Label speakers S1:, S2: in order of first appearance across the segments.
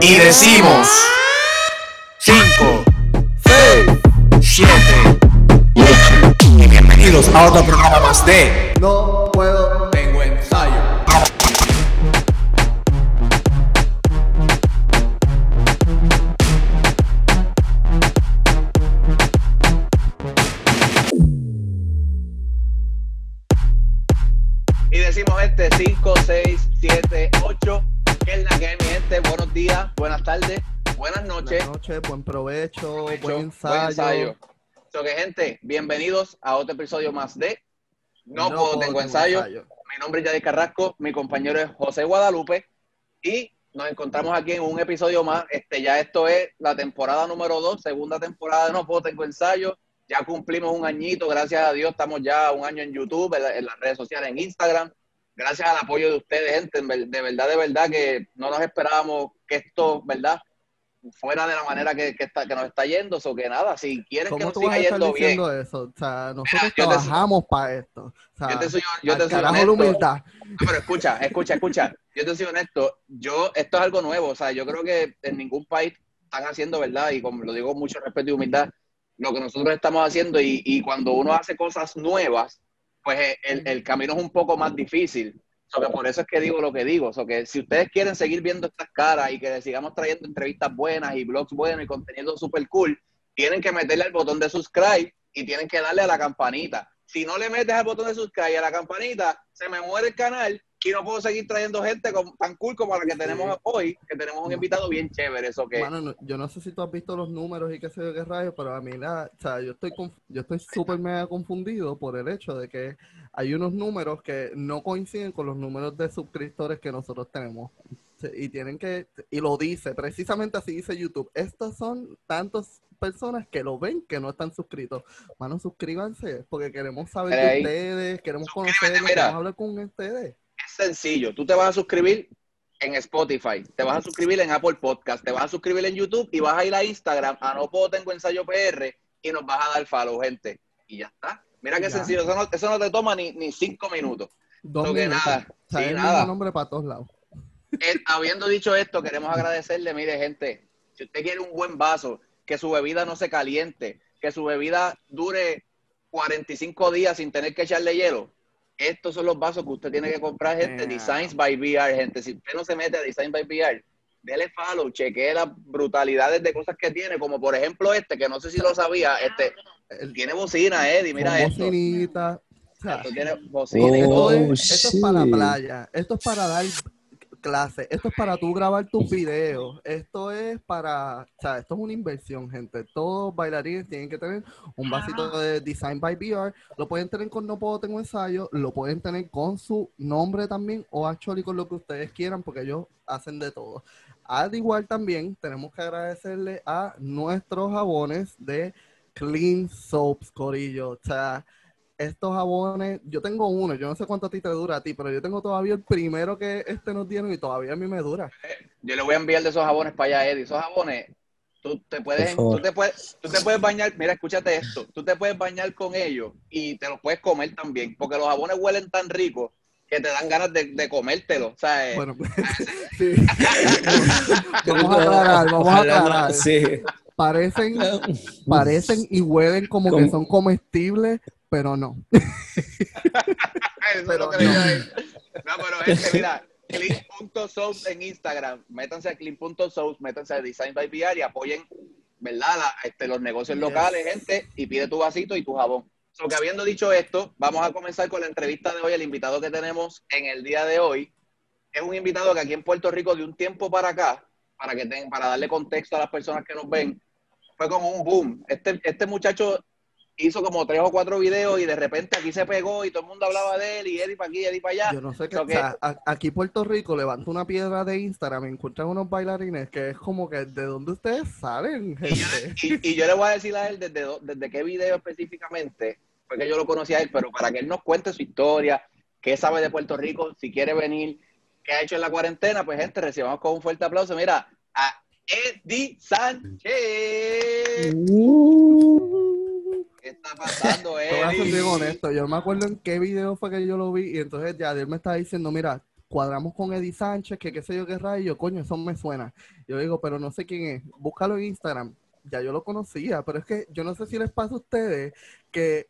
S1: y decimos 5, 6, 7 y bienvenidos a otro programa más de
S2: No
S3: tardes, buenas noches.
S2: Buenas noches, buen provecho,
S3: Provecho,
S2: buen ensayo.
S3: So que, gente, bienvenidos a otro episodio más de No, puedo, tengo ensayo. Mi nombre es Yadier Carrasco, mi compañero es José Guadalupe y nos encontramos aquí en un episodio más. Este, ya esto es la temporada número 2, segunda temporada de No puedo tengo ensayo. Ya cumplimos un añito, gracias a Dios, estamos ya un año en YouTube, en, la- en las redes sociales, en Instagram. Gracias al apoyo de ustedes, gente, de verdad, de verdad que no nos esperábamos que esto, ¿verdad? Fuera de la manera que, que, está, que nos está yendo, o que nada, si quieren que
S2: ¿Cómo
S3: nos siga yendo bien,
S2: eso? O sea, nosotros
S3: te-
S2: trabajamos para esto. O sea,
S3: yo te soy, yo te soy honesto.
S2: humildad.
S3: No, pero escucha, escucha, escucha. Yo te soy honesto. Yo, esto es algo nuevo. O sea, yo creo que en ningún país están haciendo, ¿verdad? Y como lo digo con mucho respeto y humildad, lo que nosotros estamos haciendo. Y, y cuando uno hace cosas nuevas, pues eh, el, el camino es un poco más difícil. So que por eso es que digo lo que digo. So que si ustedes quieren seguir viendo estas caras y que les sigamos trayendo entrevistas buenas y blogs buenos y contenido super cool, tienen que meterle al botón de subscribe y tienen que darle a la campanita. Si no le metes al botón de subscribe y a la campanita, se me muere el canal y no puedo seguir trayendo gente con- tan cool como la que tenemos
S2: Sí.
S3: hoy, que tenemos un invitado bien chévere. Eso que
S2: Mano, no- yo no sé si tú has visto los números y qué sé yo qué rayos, pero a mí la, o sea, yo estoy yo estoy súper mega confundido por el hecho de que hay unos números que no coinciden con los números de suscriptores que nosotros tenemos. Y tienen que, y lo dice, precisamente así dice YouTube. Estas son tantas personas que lo ven que no están suscritos. Mano, suscríbanse, porque queremos saber de ustedes, queremos conocerlos, queremos hablar con ustedes.
S3: Sencillo. Tú te vas a suscribir en Spotify, te vas a suscribir en Apple Podcast, te vas a suscribir en YouTube y vas a ir a Instagram, a No Puedo Tengo Ensayo PR y nos vas a dar follow, gente. Y ya está. Mira qué sencillo. Eso no, eso no te toma ni, ni cinco minutos.
S2: Dos
S3: So que
S2: minutos.
S3: nada,
S2: O sea,
S3: sí,
S2: el
S3: nada.
S2: nombre para todos lados.
S3: Eh, habiendo dicho esto, queremos agradecerle, mire, gente, si usted quiere un buen vaso, que su bebida no se caliente, que su bebida dure 45 días sin tener que echarle hielo, estos son los vasos que usted tiene que comprar, gente.
S2: Yeah.
S3: Designs by VR, gente. Si usted no se mete a Design by VR, dele follow, chequee las brutalidades de cosas que tiene, como por ejemplo este, que no sé si lo sabía, este,
S2: El-
S3: tiene bocina, Eddie, mira esto.
S2: bocinita. O sea,
S3: Esto tiene bocina
S2: esto.
S4: Oh,
S2: es, esto es para
S4: shit.
S2: playa, esto es para dar clases, esto es para tú grabar tus videos, esto es para, o sea, esto es una inversión, gente. Todos bailarines tienen que tener un vasito de Design by VR, lo pueden tener con No Puedo Tengo Ensayo, lo pueden tener con su nombre también o actually con lo que ustedes quieran porque ellos hacen de todo. Al igual también tenemos que agradecerle a nuestros jabones de Clean Soaps, Corillo. O sea, estos jabones, yo tengo uno, yo no sé cuánto a ti te dura a ti, pero yo tengo todavía el primero que este nos dieron y todavía a mí me dura.
S3: Yo le voy a enviar de esos jabones para allá, Eddie. Esos jabones, tú te puedes, tú te puedes, tú te puedes bañar, mira, escúchate esto, tú te puedes bañar con ellos y te los puedes comer también, porque los jabones huelen tan ricos que te dan ganas de, de comértelo. O sea, eh,
S2: Bueno, sí. vamos a aclarar, vamos a aclarar.
S4: Sí.
S2: Parecen, parecen y huelen como que son comestibles, pero no.
S3: eso es lo que. No, pero gente, mira, clean.soaps en Instagram, métanse a clean.soaps, métanse a Design by VR y apoyen, ¿verdad? La- este, los negocios
S2: Yes.
S3: locales, gente, y pide tu vasito y tu jabón. So que habiendo dicho esto, vamos a comenzar con la entrevista de hoy. El invitado que tenemos en el día de hoy es un invitado que aquí en Puerto Rico de un tiempo para acá, para que ten- para darle contexto a las personas que nos ven, fue como un boom. Este, este muchacho hizo como tres o cuatro videos y de repente aquí se pegó y todo el mundo hablaba de él y Eddie para aquí, Eddie para allá.
S2: Yo no sé qué.
S3: So
S2: o
S3: que-
S2: sea, a- aquí Puerto Rico levanta una piedra de Instagram y encuentran unos bailarines que es como que de dónde ustedes salen,
S3: Y yo,
S2: gente.
S3: y- y yo le voy a decir a él desde, desde qué video específicamente fue que yo lo conocí a él, pero para que él nos cuente su historia, qué sabe de Puerto Rico, si quiere venir, qué ha hecho en la cuarentena, pues gente, recibamos con un fuerte aplauso. Mira, a Eddie Sánchez. ¿Qué está pasando, Eddie?
S2: honesto, yo me acuerdo en qué video fue que yo lo vi y entonces ya él me estaba diciendo, mira, cuadramos con Eddie Sánchez, que qué sé yo qué rayo, yo, coño, eso me suena. Yo digo, pero no sé quién es, búscalo en Instagram. Ya yo lo conocía, pero es que yo no sé si les pasa a ustedes que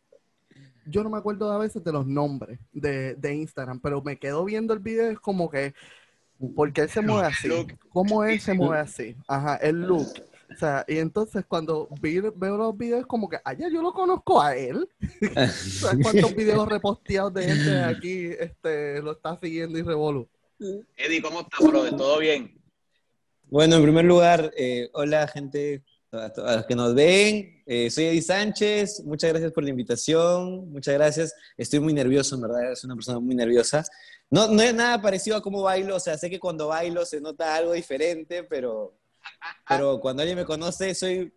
S2: yo no me acuerdo a veces de los nombres de, de Instagram, pero me quedo viendo el video, es como que, ¿por qué él se mueve así? ¿Cómo él se mueve así? Ajá, el look. O sea, y entonces cuando vi- veo los videos, como que, allá yo lo conozco a él. ¿Sabes cuántos videos reposteados de gente aquí este, lo está siguiendo y revolu?
S3: Eddie, ¿cómo estás, brother? ¿Todo bien?
S4: Bueno, en primer lugar, eh, hola gente a los que nos ven. Eh, soy Eddie Sánchez. Muchas gracias por la invitación. Muchas gracias. Estoy muy nervioso, en verdad. Soy una persona muy nerviosa. No, no es nada parecido a cómo bailo. O sea, sé que cuando bailo se nota algo diferente, pero, pero cuando alguien me conoce soy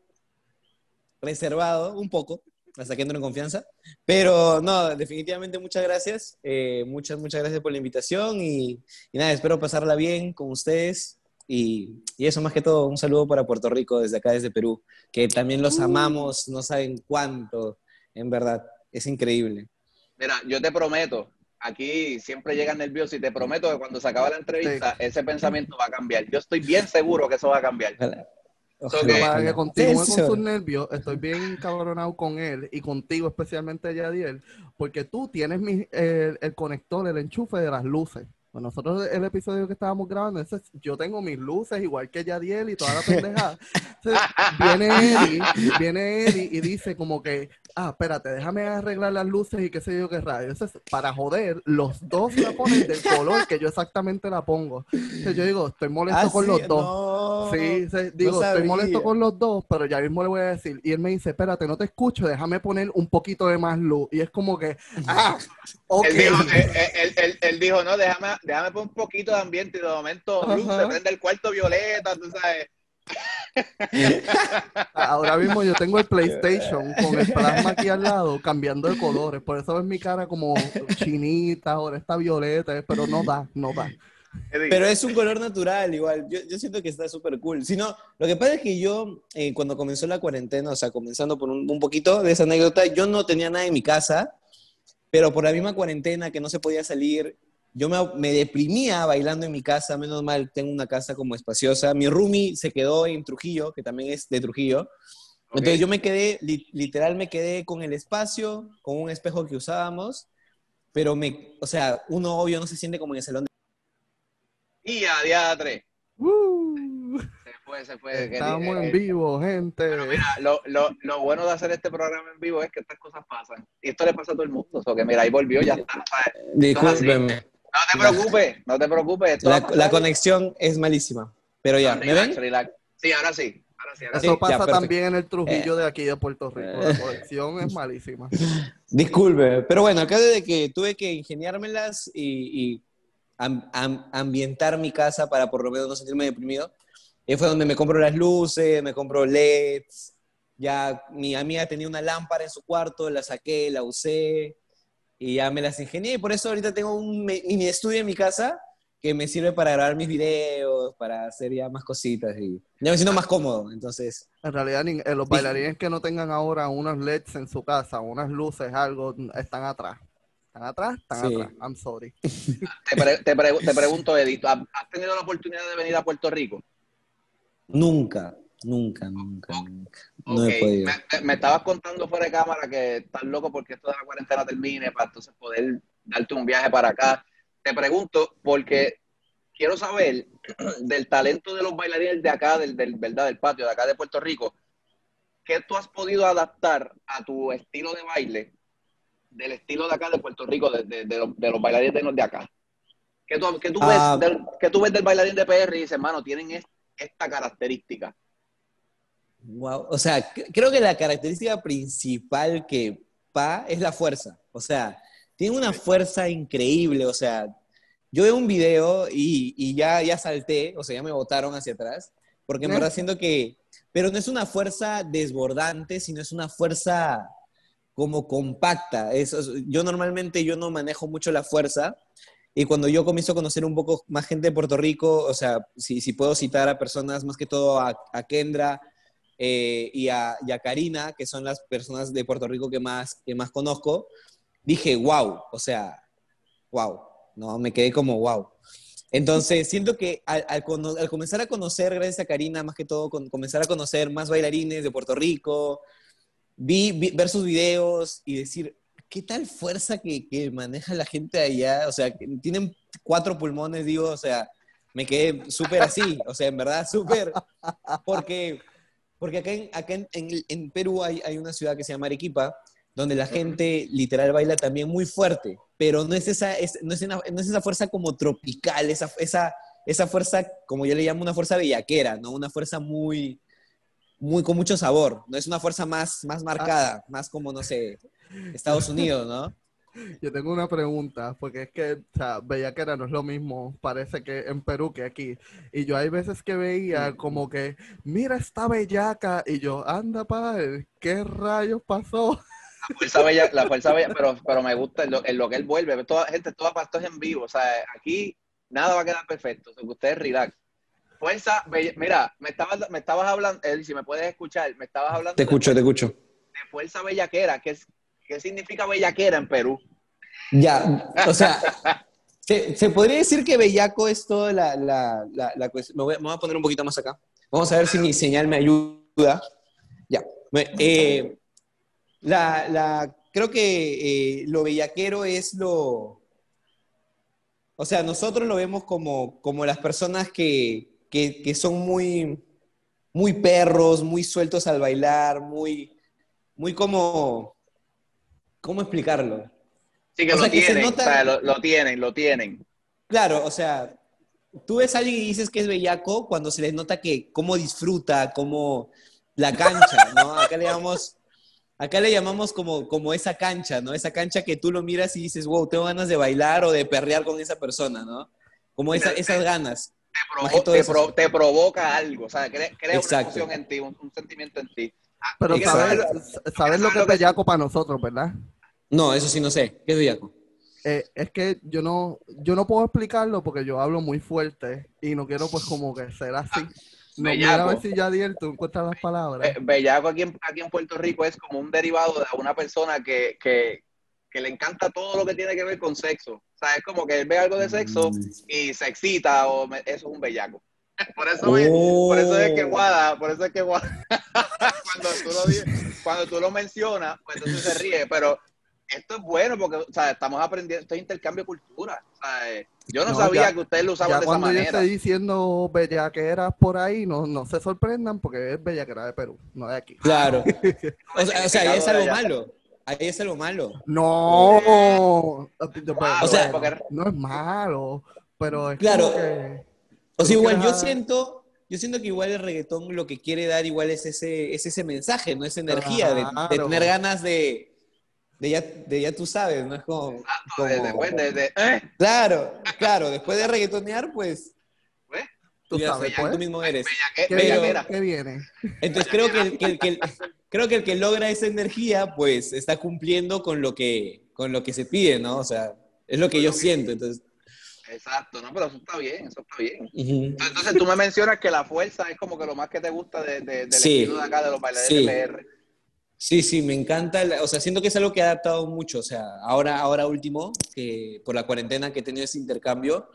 S4: reservado un poco, hasta que entro en confianza. Pero no, definitivamente muchas gracias. Eh, muchas, muchas gracias por la invitación y, y nada, espero pasarla bien con ustedes. Y, y eso más que todo, un saludo para Puerto Rico desde acá, desde Perú, que también los amamos, no saben cuánto, en verdad, es increíble.
S3: Mira, yo te prometo, aquí siempre llegan nerviosos y te prometo que cuando se acaba la entrevista, ese pensamiento va a cambiar. Yo estoy bien seguro que eso va a cambiar. So que-
S2: Para que continúe con sus nervios, estoy bien cabronado con él y contigo especialmente, Yadiel, porque tú tienes mi- el, el conector, el enchufe de las luces. Pues nosotros el episodio que estábamos grabando, ese es- yo tengo mis luces igual que Yadiel y toda la pendejada. Entonces, viene Eddie, viene Eddie y dice como que, ah, espérate, déjame arreglar las luces y qué sé yo qué radio. Entonces, para joder, los dos la ponen del color que yo exactamente la pongo. Entonces, yo digo, estoy molesto
S4: Ah,
S2: con
S4: sí,
S2: los dos.
S4: no,
S2: Sí, se- digo, estoy
S4: sabía.
S2: molesto con los dos, pero ya mismo le voy a decir. Y él me dice, espérate, no te escucho, déjame poner un poquito de más luz. Y es como que, ah, ok.
S3: Él, dijo, él, él- él- él dijo, no, déjame, déjame poner un poquito de ambiente y de momento luz, se prende el cuarto violeta, tú sabes.
S2: Ahora mismo yo tengo el PlayStation con el plasma aquí al lado, cambiando de colores. Por eso ves mi cara como chinita, ahora está violeta, pero no da, no da.
S4: Pero es un color natural, igual. Yo, yo siento que está súper cool. Si no, lo que pasa es que yo, eh, cuando comenzó la cuarentena, o sea, comenzando por un, un poquito de esa anécdota, yo no tenía nada en mi casa, pero por la misma cuarentena que no se podía salir, yo me, me deprimía bailando en mi casa. Menos mal, tengo una casa como espaciosa. Mi roomie se quedó en Trujillo, que también es de Trujillo. Entonces
S3: Ok.
S4: yo me quedé, li- literal me quedé con el espacio, con un espejo que usábamos, pero me, o sea, uno obvio no se siente como en el salón
S3: Y a diatre.
S2: Uh,
S3: Se fue, se fue.
S2: estamos
S3: eh,
S2: en vivo, gente.
S3: Pero mira, lo, lo, lo bueno de hacer este programa en vivo es que estas cosas pasan. Y esto le pasa a todo el mundo. O que mira, ahí volvió, ya está. ¿sabes? No te preocupes, no te preocupes.
S4: La, la conexión es malísima. Pero ya, ¿me
S3: Relax,
S4: ven?
S3: relax. Sí, ahora sí. Ahora sí, ahora.
S2: Eso
S4: Sí, ya,
S2: pasa
S4: perfecto.
S2: también en el Trujillo de aquí de Puerto Rico. La
S4: Eh.
S2: conexión es malísima.
S4: Disculpe. Pero bueno, acá desde que tuve que ingeniármelas y, y am- am- ambientar mi casa para por lo menos no sentirme deprimido, y fue donde me compro las luces, me compro LEDs. Ya mi amiga tenía una lámpara en su cuarto, la saqué, la usé y ya me las ingenié. Y por eso ahorita tengo un mini estudio en mi casa que me sirve para grabar mis videos, para hacer ya más cositas y ya me siento más cómodo. Entonces,
S2: En realidad, eh, los bailarines que no tengan ahora unos LEDs en su casa, unas luces, algo, están atrás. Están atrás, están
S4: Sí.
S2: atrás. I'm sorry.
S3: Te, pre- te, pre- te pregunto, Edith, ¿has has tenido la oportunidad de venir a Puerto Rico?
S4: nunca, nunca, nunca, nunca. No podido.
S3: Me, estabas contando fuera de cámara que estás loco porque esto de la cuarentena termine para entonces poder darte un viaje para acá. Te pregunto porque quiero saber del talento de los bailarines de acá, del, del, ¿verdad? del patio, de acá de Puerto Rico. ¿Qué tú has podido adaptar a tu estilo de baile del estilo de acá de Puerto Rico, de, de- de los, de los bailarines de, acá? ¿Qué tú, qué tú ves
S4: Ah.
S3: del, qué tú ves del bailarín de PR y dices, hermano, tienen es- esta característica?
S4: Wow. O sea, creo que la característica principal que pa es la fuerza. O sea, tiene una fuerza increíble. O sea, yo veo un video y, y ya, ya salté, o sea, ya me botaron hacia atrás, porque en
S2: ¿Eh?
S4: verdad siento que, pero no es una fuerza desbordante, sino es una fuerza como compacta. Es- es- yo normalmente yo no manejo mucho la fuerza. Y cuando yo comienzo a conocer un poco más gente de Puerto Rico, o sea, si, si puedo citar a personas, más que todo a, a Kendra, eh, y, a, y a Karina, que son las personas de Puerto Rico que más, que más conozco, dije, wow, o sea, wow, no, me quedé como wow. Entonces, siento que al, al comenzar a conocer, gracias a Karina, más que todo, comenzar a conocer más bailarines de Puerto Rico, vi, ver sus videos y decir, ¿qué tal fuerza que, que maneja la gente allá? O sea, tienen cuatro pulmones, digo, o sea, me quedé súper así, o sea, en verdad, súper, porque, porque acá, en, acá en, en- en Perú hay, hay una ciudad que se llama Arequipa, donde la gente literal baila también muy fuerte, pero no es esa, es- no es una- no es esa fuerza como tropical, esa, esa, esa fuerza, como yo le llamo, una fuerza bellaquera, ¿no? Una fuerza muy, muy con mucho sabor, no es una fuerza más, más marcada, más como, no sé, Estados Unidos, ¿no?
S2: Yo tengo una pregunta, porque es que, o sea, bellaquera no es lo mismo, parece que en Perú que aquí. Y yo hay veces que veía como que, mira esta bellaca, y yo, anda, padre, ¿qué rayos pasó?
S3: La fuerza bella, la fuerza bella, pero, pero me gusta en lo, en lo que él vuelve. Toda, gente, toda esto es en vivo. O sea, aquí nada va a quedar perfecto. O sea, que ustedes relax. Fuerza bella. Mira, me estabas, me estabas hablando, Eli, si me puedes escuchar, me estabas hablando
S4: Te escucho,
S3: de,
S4: te escucho.
S3: de fuerza bellaquera. ¿Qué, es, ¿Qué significa bellaquera en Perú?
S4: Ya, o sea, se, podría decir que bellaco es toda la, la, la, cuestión. Me voy, me a poner un poquito más acá. Vamos a ver si mi señal me ayuda. Ya. Eh, la, creo que eh, lo bellaquero es lo... O sea, nosotros lo vemos como, como las personas que, que, que son muy, muy perros, muy sueltos al bailar, muy, muy como... ¿Cómo explicarlo?
S3: Sí, que
S4: O
S3: lo
S4: sea, que se
S3: tienen.
S4: nota-
S3: O sea, lo, lo tienen, lo tienen.
S4: Claro, o sea, tú ves a alguien y dices que es bellaco cuando se les nota que cómo disfruta, cómo la cancha, ¿no? Acá le llamamos, acá le llamamos como, como esa cancha, ¿no? Esa cancha que tú lo miras y dices, wow, tengo ganas de bailar o de perrear con esa persona, ¿no? Como esa- esas ganas.
S3: Te, provo-
S4: que
S3: te pro- te provoca algo. O sea, crea, crea una emoción en ti, un, un sentimiento en ti. Ah,
S2: Pero
S3: ¿quieres
S2: sabes,
S3: saber-
S2: sabes lo que es bellaco para nosotros, ¿verdad?
S4: No, eso sí no sé. ¿Qué es bellaco?
S2: Eh, es que yo no, yo no puedo explicarlo porque yo hablo muy fuerte y no quiero pues como que ser así. No, mira a ver
S3: bellaco.
S2: si Yadiel tú encuentras las palabras.
S3: Be- Bellaco aquí en, aquí en Puerto Rico es como un derivado de una persona que, que, que le encanta todo lo que tiene que ver con sexo. O sea, es como que él ve algo de sexo y se excita o me- eso es un bellaco. Por eso, es- por eso es que
S4: Oh.
S3: Guada, por eso es que Guada, cuando tú lo, cuando tú lo mencionas, pues entonces se ríe, pero esto es bueno porque, o sea, estamos aprendiendo, esto es intercambio de cultura. O sea, eh, yo no,
S2: No,
S3: sabía
S2: ya-
S3: que ustedes lo usaban
S2: ya
S3: de esa
S2: cuando yo
S3: manera.
S2: esté diciendo bellaqueras por ahí, no, no se sorprendan porque es bellaquera de Perú, no de aquí.
S4: Claro. O sea, o sea, ahí es algo malo. Ahí es algo malo.
S2: No,
S3: Wow,
S4: O sea,
S3: porque-
S2: no es malo, pero es
S4: Claro.
S2: como que
S4: O sea,
S2: Tú
S4: igual yo siento, yo siento que igual el reggaetón lo que quiere dar igual es ese, es ese mensaje, ¿no? Esa energía de, de tener ganas de, de ya, de ya tú sabes, ¿no? Es como, como-
S3: después de, eh,
S4: claro, claro, después de reggaetonear, pues,
S3: pues,
S2: tú
S4: ya
S2: sabes,
S4: tú
S2: pues,
S4: mismo eres.
S2: ¿qué,
S4: Pero-.
S2: ¿qué viene?
S4: Entonces creo que el que, el que- creo que el que logra esa energía, pues, está cumpliendo con lo que, con lo que se pide, ¿no? O sea, es lo que yo siento, entonces.
S3: Exacto, no, pero eso está bien, eso está bien. Entonces tú me mencionas que la fuerza es como que lo más que te gusta de, de- del
S4: Sí.
S3: estilo de acá, de los bailarines
S4: Sí.
S3: de PR.
S4: Sí, sí, me encanta. o sea, siento que es algo que ha adaptado mucho. O sea, ahora, ahora último, que por la cuarentena que he tenido ese intercambio,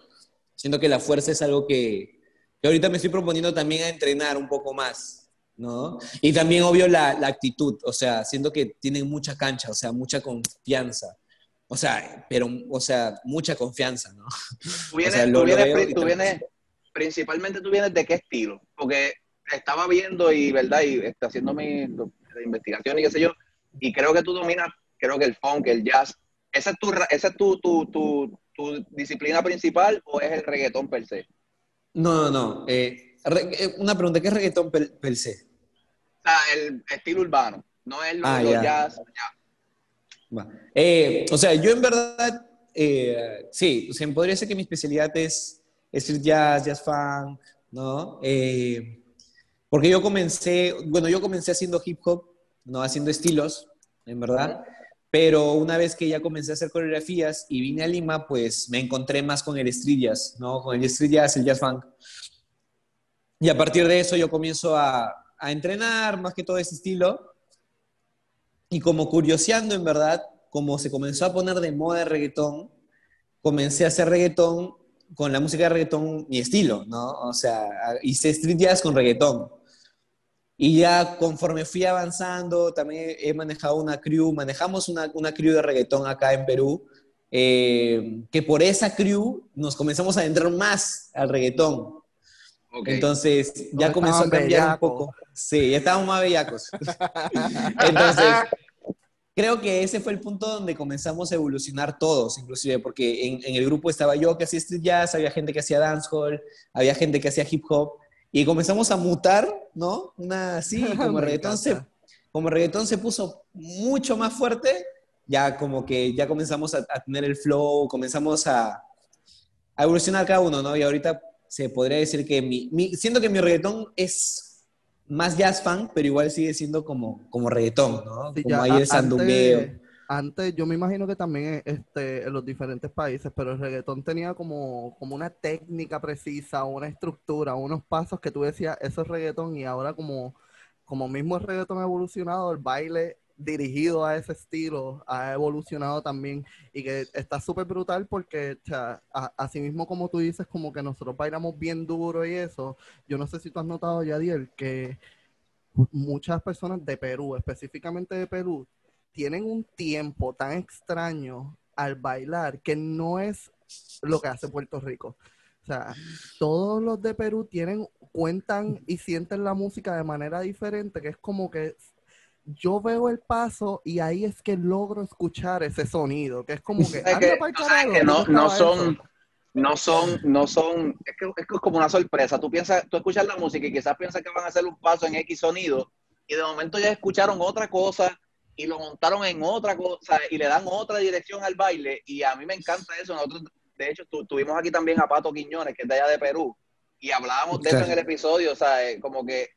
S4: siento que la fuerza es algo que, que ahorita me estoy proponiendo también a entrenar un poco más, ¿no? Y también, obvio, la, la actitud. O sea, siento que tienen mucha cancha, o sea, mucha confianza. O sea, pero, o sea, mucha confianza, ¿no?
S3: Tú vienes,
S4: sea, lo-
S3: tú vienes, pri- tú vienes- principalmente tú vienes de qué estilo, porque estaba viendo y, ¿verdad? Y está haciendo mi investigación y qué sé yo, y creo que tú dominas, creo que el funk, el jazz, ¿esa es tu, esa es tu, tu, tu, tu disciplina principal o es el reggaetón per se?
S4: No, no, no. eh, eh, una pregunta, ¿qué es reggaetón per, per se?
S3: O sea, el estilo urbano, no es lo,
S4: Ah,
S3: jazz, ya.
S4: Eh, o sea, yo en verdad, eh, sí, o sea, podría ser que mi especialidad es street jazz, jazz funk, ¿no? Eh, porque yo comencé, bueno, yo comencé haciendo hip hop, ¿no? Haciendo estilos, en verdad. Pero una vez que ya comencé a hacer coreografías y vine a Lima, pues me encontré más con el street jazz, ¿no? Con el street jazz, el jazz funk. Y a partir de eso yo comienzo a, a entrenar más que todo ese estilo. Y como curioseando, en verdad, como se comenzó a poner de moda el reggaetón, comencé a hacer reggaetón con la música de reggaetón mi estilo, ¿no? O sea, hice street jazz con reggaetón. Y ya conforme fui avanzando, también he manejado una crew, manejamos una, una crew de reggaetón acá en Perú, eh, que por esa crew nos comenzamos a entrar más al reggaetón. Entonces ya comenzó a cambiar un poco. Sí, ya estábamos más bellacos. Entonces, creo que ese fue el punto donde comenzamos a evolucionar todos, inclusive, porque en, el grupo estaba yo que hacía street jazz, había gente que hacía dancehall, había gente que hacía hip hop, y comenzamos a mutar, ¿no? Una así, como reggaetón se, como reggaetón se puso mucho más fuerte, ya como que ya comenzamos a, tener el flow, comenzamos a, a evolucionar cada uno, ¿no? Y ahorita se podría decir que mi, siento que mi reggaetón es más jazz fan, pero igual sigue siendo como, como reggaetón, ¿no? como ahí el sandungueo.
S2: Antes, yo me imagino que también este, en los diferentes países, pero el reggaetón tenía como, como una técnica precisa, una estructura, unos pasos que tú decías, eso es reggaetón, y ahora como, como mismo el reggaetón ha evolucionado, el baile dirigido a ese estilo ha evolucionado también y que está súper brutal porque, o sea, así mismo como tú dices, como que nosotros bailamos bien duro y eso, yo no sé si tú has notado, Yadiel, que muchas personas de Perú, específicamente de Perú, tienen un tiempo tan extraño al bailar que no es lo que hace Puerto Rico. O sea, todos los de Perú tienen, cuentan y sienten la música de manera diferente, que es como que yo veo el paso y ahí es que logro escuchar ese sonido, que es como que,
S3: no, no son, no son, no son, es que, es como una sorpresa. Tú piensas, tú escuchas la música y quizás piensas que van a hacer un paso en X sonido y de momento ya escucharon otra cosa y lo montaron en otra cosa y le dan otra dirección al baile y a mí me encanta eso. Nosotros, de hecho, tuvimos aquí también a Pato Quiñones, que es de allá de Perú, y hablábamos de eso en el episodio, o sea, eh, como que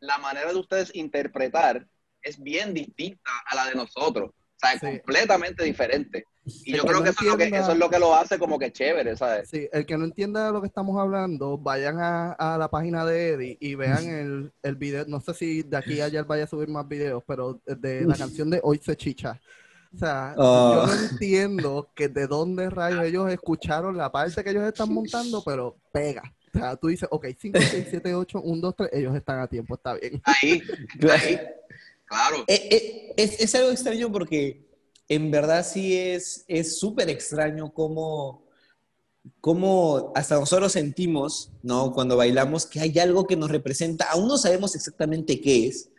S3: la manera de ustedes interpretar es bien distinta a la de nosotros. O sea, es completamente diferente. Y yo creo que, eso, es lo que eso es lo que lo hace como que chévere, ¿sabes?
S2: Sí, el que no entienda de lo que estamos hablando, vayan a, la página de Eddie y vean el, el video. No sé si de aquí a allá vaya a subir más videos, pero de la canción de Hoy se chicha. O sea, yo no entiendo que de dónde rayos ellos escucharon la parte que ellos están montando, pero pega. O sea, tú dices, ok, 5, 6, 7, 8, 1, 2, 3, ellos están a tiempo, está bien.
S3: Ahí, ahí. Claro.
S4: Eh, eh, es, algo extraño porque en verdad sí es súper extraño cómo, cómo hasta nosotros sentimos, ¿no? Cuando bailamos que hay algo que nos representa, aún no sabemos exactamente qué es,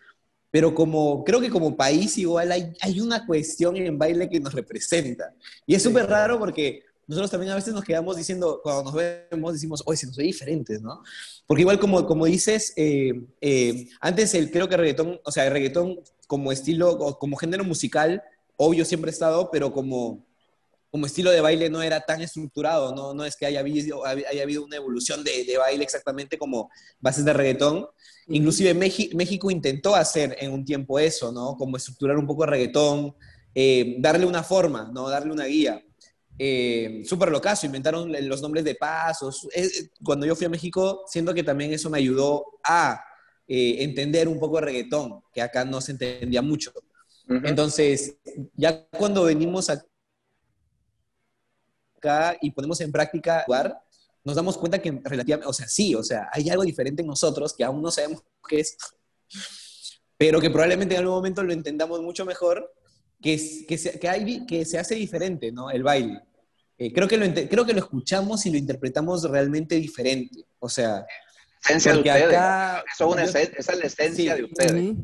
S4: pero como creo que como país igual hay, hay una cuestión en baile que nos representa. Y es súper raro porque nosotros también a veces nos quedamos diciendo, cuando nos vemos, decimos, oye, se nos ve diferentes, ¿no? Porque igual como, como dices, eh, eh, antes el, creo que el reggaetón, o sea, el reggaetón como estilo, como género musical, obvio siempre ha estado, pero como, como estilo de baile no era tan estructurado, no, no es que haya habido, haya habido una evolución de, de baile exactamente como bases de reggaetón. Inclusive México intentó hacer en un tiempo eso, ¿no? Como estructurar un poco el reggaetón, eh, darle una forma, ¿no? Darle una guía eh, súper locazo, inventaron los nombres de pasos. cuando yo fui a México, siento que también eso me ayudó a eh, entender un poco el reggaetón, que acá no se entendía mucho. Entonces, ya cuando venimos acá y ponemos en práctica jugar, nos damos cuenta que relativamente, o sea, sí, o sea, hay algo diferente en nosotros que aún no sabemos qué es, pero que probablemente en algún momento lo entendamos mucho mejor que, que, se, que, hay, que se hace diferente, ¿no? El baile. Eh, creo, que lo, creo que lo escuchamos y lo interpretamos realmente diferente. O sea,
S3: esencia de ustedes. Acá, Eso es esa es la esencia de ustedes.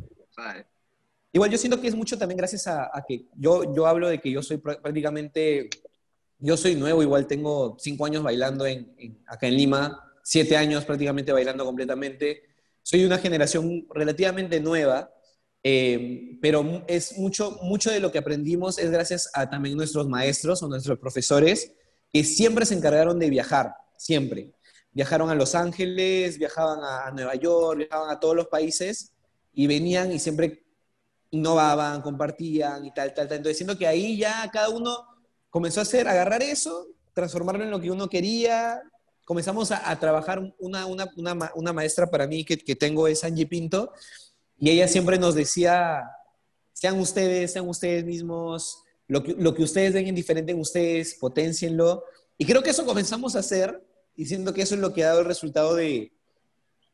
S4: Igual yo siento que es mucho también gracias a, que yo, yo hablo de que yo soy prácticamente, yo soy nuevo, igual tengo cinco años bailando en, acá en Lima, siete años prácticamente bailando completamente. Soy una generación relativamente nueva, eh, pero es mucho, mucho de lo que aprendimos es gracias a también nuestros maestros o nuestros profesores que siempre se encargaron de viajar, siempre. Viajaron a Los Ángeles, viajaban a, Nueva York, viajaban a todos los países y venían y siempre innovaban, compartían y tal, tal, tal. Entonces siento que ahí ya cada uno comenzó a hacer, agarrar eso, transformarlo en lo que uno quería. Comenzamos a, trabajar, una, una, una, una, maestra para mí que, que tengo es Angie Pinto, y ella siempre nos decía, sean ustedes, sean ustedes mismos, lo que, lo que ustedes ven en diferente en ustedes, potencienlo. Y creo que eso comenzamos a hacer y siento que eso es lo que ha dado el resultado de,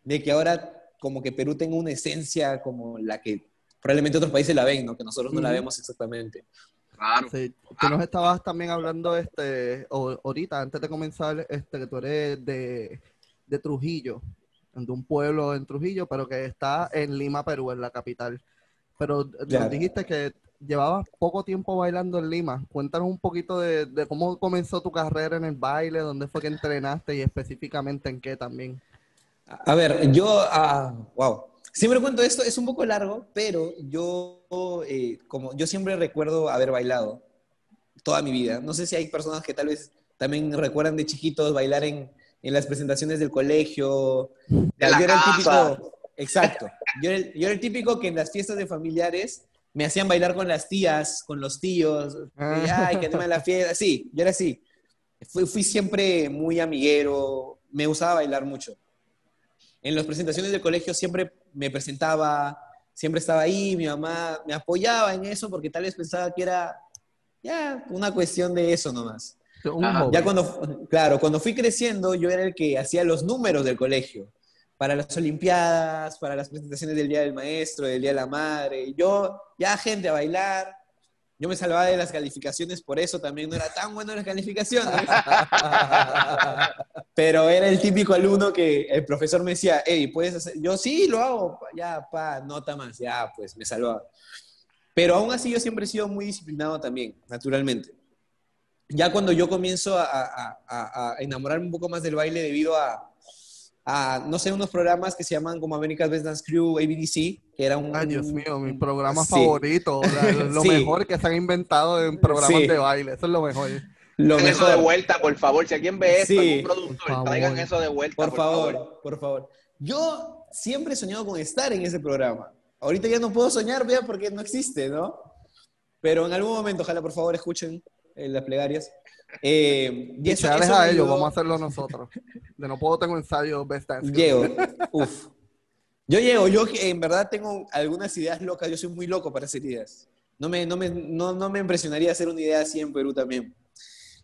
S4: de que ahora como que Perú tenga una esencia como la que probablemente otros países la ven, ¿no? Que nosotros no la vemos exactamente.
S3: Claro.
S2: Sí, tú nos estabas también hablando este, o- ahorita, antes de comenzar, este, que tú eres de, de Trujillo, de un pueblo en Trujillo, pero que está en Lima, Perú, en la capital. Pero
S4: Claro.
S2: nos dijiste que llevabas poco tiempo bailando en Lima. Cuéntanos un poquito de, de cómo comenzó tu carrera en el baile, dónde fue que entrenaste y específicamente en qué también.
S4: A ver, yo, ah, wow, siempre cuento esto, es un poco largo, pero yo, eh, como yo siempre recuerdo haber bailado toda mi vida. No sé si hay personas que tal vez también recuerdan de chiquitos bailar en, en las presentaciones del colegio.
S3: La
S4: yo era el típico, exacto, yo era, el, yo era el típico que en las fiestas de familiares me hacían bailar con las tías, con los tíos,
S2: Ah.
S4: y, ay, que la fiesta, sí, yo era así. Fui, fui siempre muy amiguero, me gustaba bailar mucho en las presentaciones del colegio siempre me presentaba, siempre estaba ahí, mi mamá me apoyaba en eso porque tal vez pensaba que era ya una cuestión de eso nomás. Ya cuando, claro, cuando fui creciendo yo era el que hacía los números del colegio, para las olimpiadas, para las presentaciones del Día del Maestro, del Día de la Madre, y yo, ya gente a bailar, yo me salvaba de las calificaciones, por eso también no era tan bueno en las calificaciones. Pero era el típico alumno que el profesor me decía, hey, ¿puedes hacer? Yo sí, lo hago, ya, pa, nota más, ya, pues me salvaba. Pero aún así yo siempre he sido muy disciplinado también, naturalmente. Ya cuando yo comienzo a, a- a- a enamorarme un poco más del baile debido a, a, no sé, unos programas que se llaman como America's Best Dance Crew, ABDC, que era un...
S2: Ay, Dios mío, mi programa
S4: Sí.
S2: favorito. lo
S4: Sí.
S2: mejor que se han inventado en programas
S4: Sí.
S2: de baile. Eso es lo mejor.
S4: Lo
S3: eso de vuelta, por favor. Si alguien ve esto, algún productor,
S2: favor.
S3: traigan eso de vuelta.
S4: Por favor, por favor. Yo siempre he soñado con estar en ese programa. Ahorita ya no puedo soñar, vea, porque no existe, ¿no? Pero en algún momento, ojalá por favor escuchen eh, las plegarias. Eh, y eso,
S2: se
S4: eso
S2: a ellos, vamos a hacerlo nosotros. De no puedo tengo ensayo Best Dance.
S4: Llego, uf. Yo llego, yo en verdad tengo algunas ideas locas, yo soy muy loco para hacer ideas. No me, no me, no, no me impresionaría hacer una idea así en Perú también.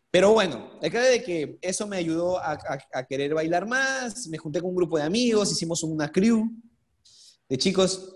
S4: Pero bueno, el caso de que eso me ayudó a, a- a querer bailar más, me junté con un grupo de amigos, hicimos una crew de chicos,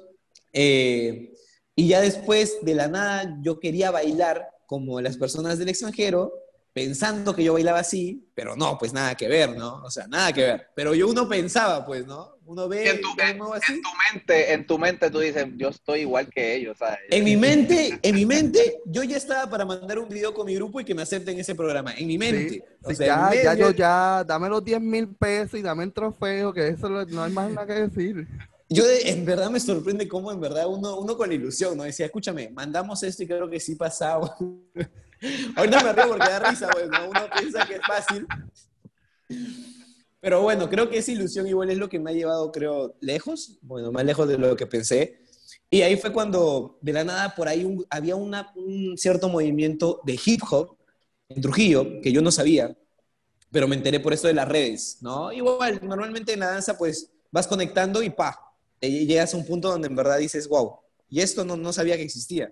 S4: eh, y ya después de la nada yo quería bailar como las personas del extranjero, pensando que yo bailaba así, pero no, pues nada que ver, ¿no? O sea, nada que ver. Pero yo uno pensaba, pues, ¿no? Uno ve,
S3: En tu, en-
S4: muevo
S3: en
S4: así.
S3: tu mente, en tu mente tú dices, yo estoy igual que ellos, ¿sabes?
S4: En mi mente, en mi mente, yo ya estaba para mandar un video con mi grupo y que me acepten ese programa. En mi mente.
S2: Sí,
S4: O
S2: sí,
S4: sea,
S2: ya,
S4: mi
S2: ya, yo, ya, dame los 10 mil pesos y dame el trofeo, que eso no hay más nada que decir.
S4: Yo de- en verdad me sorprende cómo en verdad uno, uno con la ilusión, ¿no? Decía, escúchame, mandamos esto y creo que sí pasaba. Ahorita me río porque da risa, pues, ¿no? Uno piensa que es fácil. Pero bueno, creo que esa ilusión igual es lo que me ha llevado, creo, lejos, bueno, más lejos de lo que pensé. Y ahí fue cuando, de la nada, por ahí un- había una- un cierto movimiento de hip hop en Trujillo, que yo no sabía, pero me enteré por esto de las redes, ¿no? Igual, normalmente en la danza, pues, vas conectando y pa, llegas a un punto donde en verdad dices, wow, y esto no, no sabía que existía.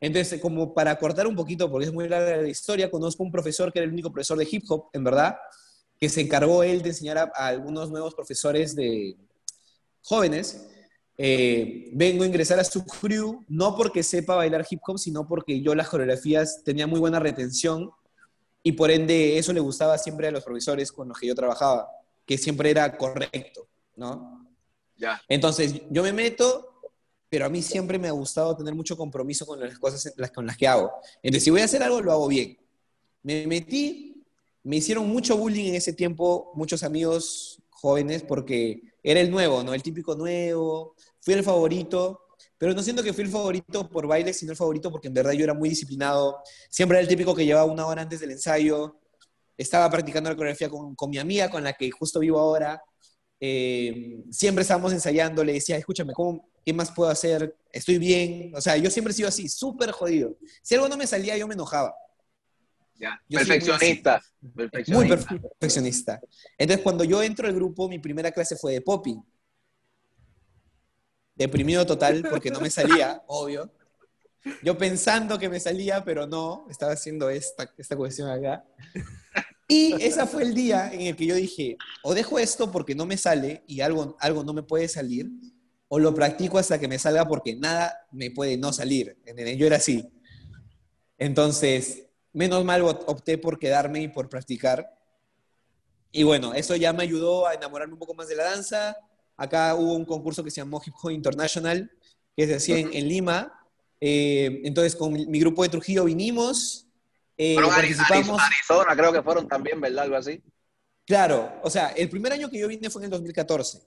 S4: Entonces, como para cortar un poquito, porque es muy larga la historia, conozco un profesor que era el único profesor de hip hop, en verdad, que se encargó él de enseñar a, algunos nuevos profesores de jóvenes. Eh, vengo a ingresar a su crew, no porque sepa bailar hip hop, sino porque yo las coreografías tenía muy buena retención y por ende eso le gustaba siempre a los profesores con los que yo trabajaba, que siempre era correcto, ¿no?
S3: Ya.
S4: Entonces, yo me meto, pero a mí siempre me ha gustado tener mucho compromiso con las cosas con las que hago. Entonces, si voy a hacer algo, lo hago bien. Me metí, me hicieron mucho bullying en ese tiempo, muchos amigos jóvenes, porque era el nuevo, ¿no? El típico nuevo, fui el favorito, pero no siento que fui el favorito por baile, sino el favorito porque en verdad yo era muy disciplinado. Siempre era el típico que llevaba una hora antes del ensayo, estaba practicando la coreografía con, con mi amiga, con la que justo vivo ahora. Eh, siempre estábamos ensayando, le decía, escúchame, ¿cómo, ¿qué más puedo hacer? Estoy bien. O sea, yo siempre he sido así, súper jodido. Si algo no me salía, yo me enojaba.
S3: Ya. Perfeccionista.
S4: Muy
S3: Perfeccionista.
S4: perfeccionista. Entonces, cuando yo entro al grupo, mi primera clase fue de popping. Deprimido total porque no me salía, obvio. Yo pensando que me salía, pero no, estaba haciendo esta, esta cuestión acá. Y ese fue el día en el que yo dije, o dejo esto porque no me sale y algo, algo no me puede salir, o lo practico hasta que me salga porque nada me puede no salir. Yo era así. Entonces, menos mal op- opté por quedarme y por practicar. Y bueno, eso ya me ayudó a enamorarme un poco más de la danza. Acá hubo un concurso que se llamó Hip Hop International, que se hacía en, Lima. Eh, entonces, con mi grupo de Trujillo vinimos, eh,
S3: a
S4: participamos.
S3: Arizona, Arizona, creo que fueron también, ¿verdad? Algo así.
S4: Claro, o sea, el primer año que yo vine fue en el 2014.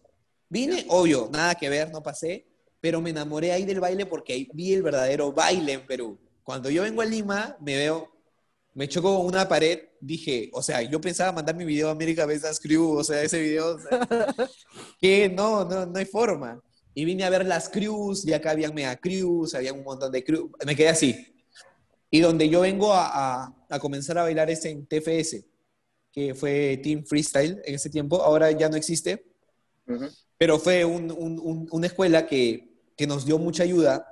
S4: Vine, obvio, nada que ver, no pasé, pero me enamoré ahí del baile porque ahí vi el verdadero baile en Perú. Cuando yo vengo a Lima, me veo, me choco con una pared, dije, o sea, yo pensaba mandar mi video a América Besas Crew, o sea, ese video, o sea, que no, no, no hay forma. Y vine a ver las crews, y acá habían mega crews, había un montón de crews, me quedé así. Y donde yo vengo a, a- a comenzar a bailar es en TFS, que fue Team Freestyle en ese tiempo, ahora ya no existe,
S3: Ujú.
S4: pero fue un- un- un- una escuela que, que nos dio mucha ayuda,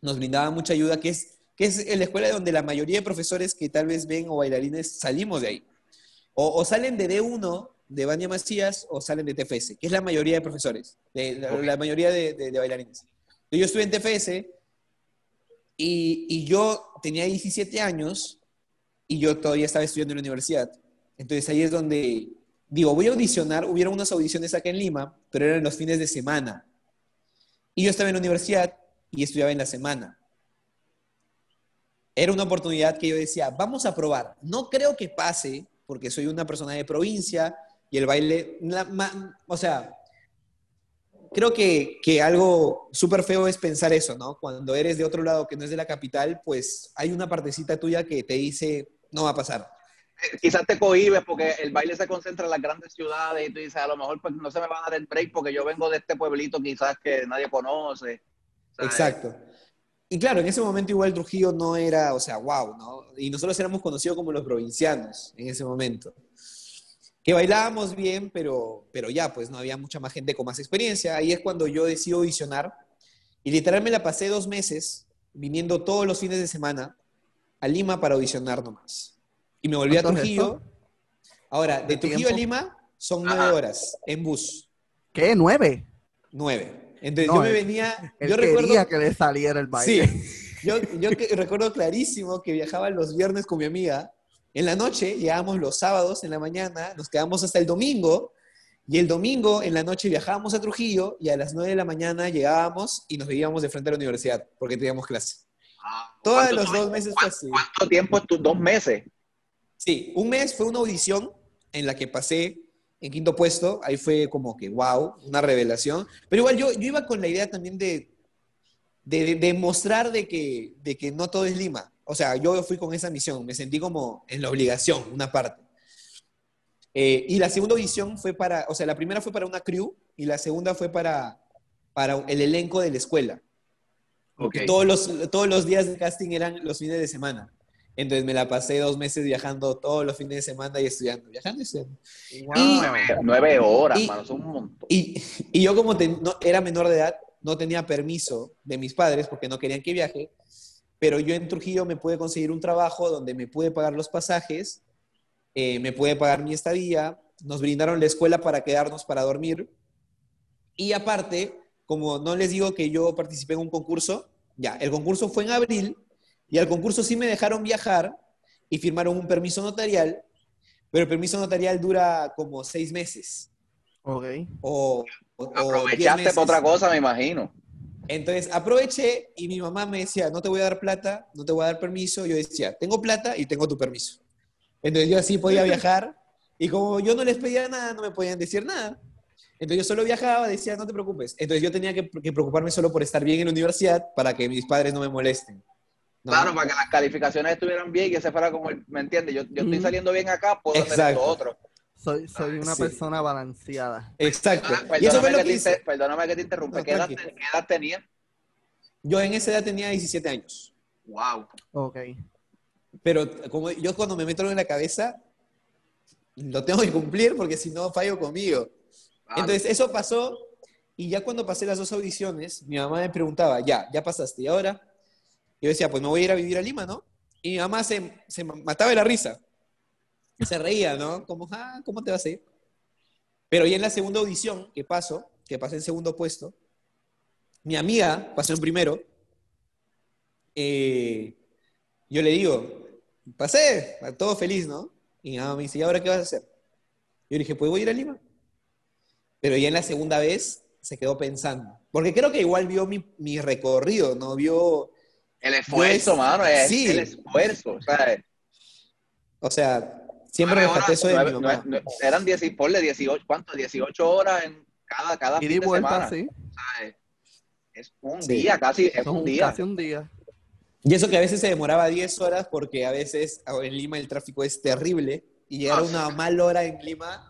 S4: nos brindaba mucha ayuda, que es, que es la escuela donde la mayoría de profesores que tal vez ven o bailarines salimos de ahí. O, o salen de D1, de Bania Macías, o salen de TFS, que es la mayoría de profesores, de, la, la mayoría de, de- de bailarines. Yo estuve en TFS y, yo tenía 17 años y yo todavía estaba estudiando en la universidad. Entonces ahí es donde digo, voy a audicionar, hubieron unas audiciones acá en Lima, pero eran los fines de semana. Y yo estaba en la universidad y estudiaba en la semana. Era una oportunidad que yo decía, vamos a probar. No creo que pase, porque soy una persona de provincia y el baile, la- ma- o sea, creo que, que algo súper feo es pensar eso, ¿no? Cuando eres de otro lado que no es de la capital, pues hay una partecita tuya que te dice, no va a pasar.
S3: Eh, Quizás te cohibes porque el baile se concentra en las grandes ciudades y tú dices, a lo mejor pues no se me va a dar el break porque yo vengo de este pueblito quizás que nadie conoce. ¿sabes?
S4: Exacto. Y claro, en ese momento igual Trujillo no era, o sea, wow, ¿no? Y nosotros éramos conocidos como los provincianos en ese momento. Que bailábamos bien, pero, pero ya, pues no había mucha más gente con más experiencia. Ahí es cuando yo decido audicionar. Y literal me la pasé dos meses viniendo todos los fines de semana a Lima para audicionar nomás. Y me volví a
S2: ¿Cuánto es
S4: Trujillo. Ahora, de
S2: ¿De
S4: Trujillo a? Lima son nueve
S3: Ajá.
S4: horas en bus.
S2: ¿Qué? ¿Nueve?
S4: Nueve. Entonces
S2: No,
S4: yo me venía.
S2: Él
S4: yo
S2: quería
S4: recuerdo.
S2: que le saliera el baile.
S4: Sí, yo, yo que- recuerdo clarísimo que viajaba los viernes con mi amiga. En la noche llegábamos los sábados en la mañana, nos quedamos hasta el domingo. Y el domingo en la noche viajábamos a Trujillo y a las 9 de la mañana llegábamos y nos veíamos de frente a la universidad porque teníamos clase.
S3: Ah,
S4: Todos
S3: ¿cuánto-
S4: los dos meses fue así.
S3: ¿Cuánto tiempo es tus dos meses?
S4: Sí, un mes fue una audición en la que pasé en quinto puesto. Ahí fue como que, wow, una revelación. Pero igual yo, yo iba con la idea también de, de, de demostrar de que, de que no todo es Lima. O sea, yo fui con esa misión, me sentí como en la obligación, una parte. Eh, y la segunda audición fue para, o sea, la primera fue para una crew y la segunda fue para, para el elenco de la escuela.
S3: Ok.
S4: Todos los, todos los días de casting eran los fines de semana. Entonces me la pasé dos meses viajando todos los fines de semana y estudiando. Viajando y estudiando.
S2: Wow.
S3: Nueve, nueve horas,
S4: Y-
S3: mano, son un montón.
S4: Y, y yo como ten- no, era menor de edad, no tenía permiso de mis padres porque no querían que viaje, pero yo en Trujillo me pude conseguir un trabajo donde me pude pagar los pasajes, eh, me pude pagar mi estadía, nos brindaron la escuela para quedarnos para dormir y aparte, como no les digo que yo participé en un concurso, ya, el concurso fue en abril y al concurso sí me dejaron viajar y firmaron un permiso notarial, pero el permiso notarial dura como seis meses
S2: Ok.
S4: o, o- o
S3: Aprovechaste
S4: meses.
S3: para otra cosa, me imagino.
S4: Entonces aproveché y mi mamá me decía, no te voy a dar plata, no te voy a dar permiso. Yo decía, tengo plata y tengo tu permiso. Entonces yo así podía viajar y como yo no les pedía nada, no me podían decir nada. Entonces yo solo viajaba, decía, no te preocupes. Entonces yo tenía que, que preocuparme solo por estar bien en la universidad para que mis padres no me molesten. ¿no?
S3: Claro, para que las calificaciones estuvieran bien y ese fuera como el, ¿me entiendes? Yo, yo estoy saliendo bien acá, puedo hacer
S4: Exacto.
S3: esto otro.
S2: Soy, soy una
S4: Sí.
S2: persona balanceada.
S4: Exacto.
S3: Ah,
S4: y eso fue lo
S3: que
S4: hice.
S3: perdóname que te interrumpa.
S4: No,
S3: ¿Qué, edad, qué tenía?
S4: Yo en esa edad tenía 17 años.
S3: Wow.
S2: Ok.
S4: Pero como yo cuando me meto en la cabeza, lo tengo que cumplir porque si no fallo conmigo. Entonces eso pasó y ya cuando pasé las dos audiciones, mi mamá me preguntaba, ya, ya pasaste, ¿y ahora? Y yo decía, pues me voy a ir a vivir a Lima, ¿no? Y mi mamá se, se mataba de la risa. Se reía, ¿no? Como, ah, ¿cómo te vas a ir? Pero ya en la segunda audición que paso, que pasé en segundo puesto, mi amiga pasó en primero, eh, yo le digo, pasé, todo feliz, ¿no? Y mi mamá me dice, ¿y ahora qué vas a hacer? Yo le dije, pues voy a ir a Lima. Pero ya en la segunda vez se quedó pensando. Porque creo que igual vio mi, mi recorrido, ¿no? Vio...
S3: El esfuerzo, mano, es
S4: sí.
S3: el esfuerzo. Sea,
S4: O sea, siempre rescaté
S3: horas,
S4: eso de mi
S3: nueve-
S4: mamá.
S3: eran 10, ponle 18, ¿cuánto? 18 horas en cada, cada
S2: Y
S3: fin
S2: di
S3: de
S2: vuelta,
S3: semana.
S2: sí.
S3: O sea, es- es un
S4: Sí.
S3: día, casi, es un
S2: un-
S3: día.
S2: casi un día.
S4: Y eso que a veces se demoraba 10 horas porque a veces en Lima el tráfico es terrible y llegar a
S3: Ah,
S4: una mala hora en Lima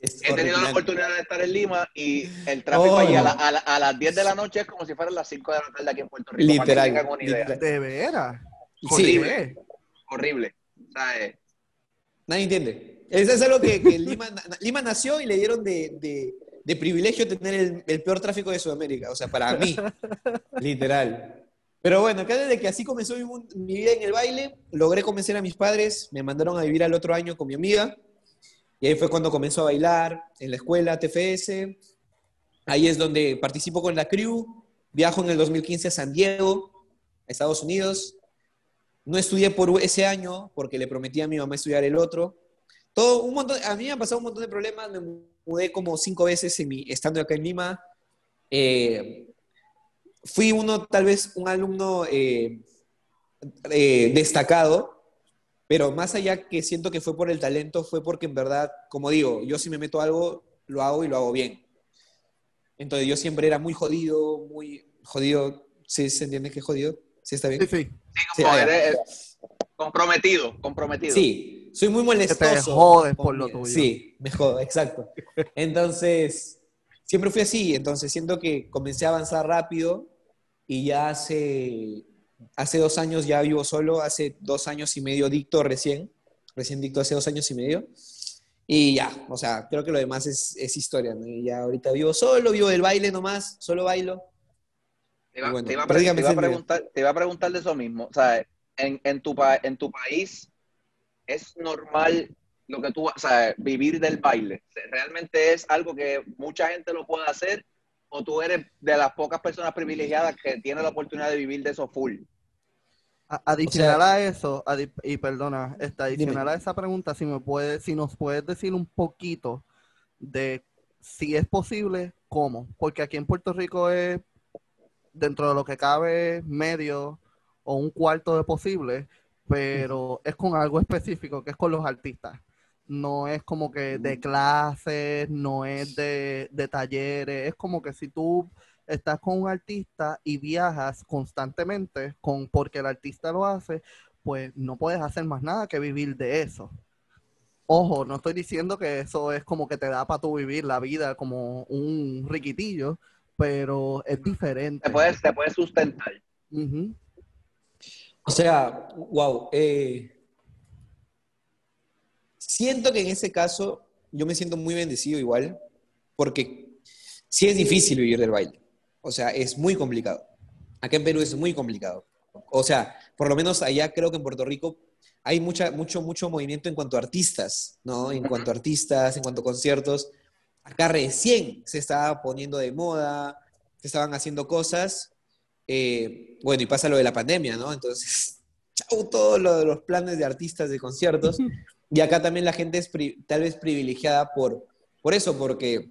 S4: es
S3: He tenido la oportunidad de estar en Lima y el tráfico
S4: Oh,
S3: allí a,
S4: no.
S3: la- a la- a las 10 de la noche es como si fueran las 5 de la tarde aquí en Puerto Rico. para que
S4: Literal,
S3: una idea.
S4: literal.
S2: ¿De veras? ¿Por
S4: Sí.
S3: Horrible. O sea, eh,
S4: Nadie entiende. Eso es algo que, que Lima, Lima nació y le dieron de, de- de privilegio tener el, el peor tráfico de Sudamérica. O sea, para mí. literal. Pero bueno, acá desde que así comenzó mi, mi vida en el baile, logré convencer a mis padres, me mandaron a vivir al otro año con mi amiga. Y ahí fue cuando comenzó a bailar en la escuela TFS. Ahí es donde participo con la crew. Viajo en el 2015 a San Diego, a Estados Unidos. No estudié por ese año porque le prometí a mi mamá estudiar el otro. Todo un montón, a mí me han pasado un montón de problemas. Me mudé como cinco veces en mi, estando acá en Lima. Eh, fui uno, tal vez, un alumno eh, eh, destacado, pero más allá que siento que fue por el talento, fue porque en verdad, como digo, yo si me meto a algo, lo hago y lo hago bien. Entonces yo siempre era muy jodido, muy jodido. ¿Sí se entiende que jodido? ¿Sí está bien?
S2: Sí, sí.
S3: sí,
S4: Sí,
S3: como eres comprometido, comprometido.
S4: Sí, soy muy molestoso.
S2: Te jodes por lo tuyo.
S4: Sí, me jodo, exacto. Entonces, siempre fui así. Entonces, siento que comencé a avanzar rápido y ya hace, hace dos años ya vivo solo, hace dos años y medio dicto recién, recién dicto hace dos años y medio. Y ya, o sea, creo que lo demás es, es historia, ¿no? Y ya ahorita vivo solo, vivo del baile nomás, solo bailo.
S3: Te iba,
S4: Bueno,
S3: te iba a te preguntar, te iba a preguntar de eso mismo. O sea, en, en, tu, pa- en tu país es normal lo que tú, o sea, vivir del baile. ¿Realmente es algo que mucha gente lo puede hacer o tú eres de las pocas personas privilegiadas que tienen la oportunidad de vivir de eso full?
S2: A- Adicional
S4: O sea-
S2: a eso, adi- y perdona, este, adicional
S4: Dime.
S2: a esa pregunta, si me puede, si nos puedes decir un poquito de si es posible, cómo, porque aquí en Puerto Rico es dentro de lo que cabe medio o un cuarto de posible, pero es con algo específico, que es con los artistas. No es como que de clases, no es de, de talleres, es como que si tú estás con un artista y viajas constantemente con porque el artista lo hace, pues no puedes hacer más nada que vivir de eso. Ojo, no estoy diciendo que eso es como que te da para tú vivir la vida como un riquitillo, pero es diferente.
S3: Te puedes, te puedes sustentar.
S4: O sea, wow. siento que en ese caso yo me siento muy bendecido igual, porque sí es difícil vivir del baile. O sea, es muy complicado. Acá en Perú es muy complicado. O sea, por lo menos allá creo que en Puerto Rico hay mucha, mucho, mucho movimiento en cuanto a artistas, ¿no? En cuanto a artistas, en cuanto a conciertos. Acá recién se estaba poniendo de moda, se estaban haciendo cosas. Eh, bueno, y pasa lo de la pandemia, ¿no? Entonces, chau, todos lo- los planes de artistas de conciertos. Y acá también la gente es tal vez privilegiada por, por eso, porque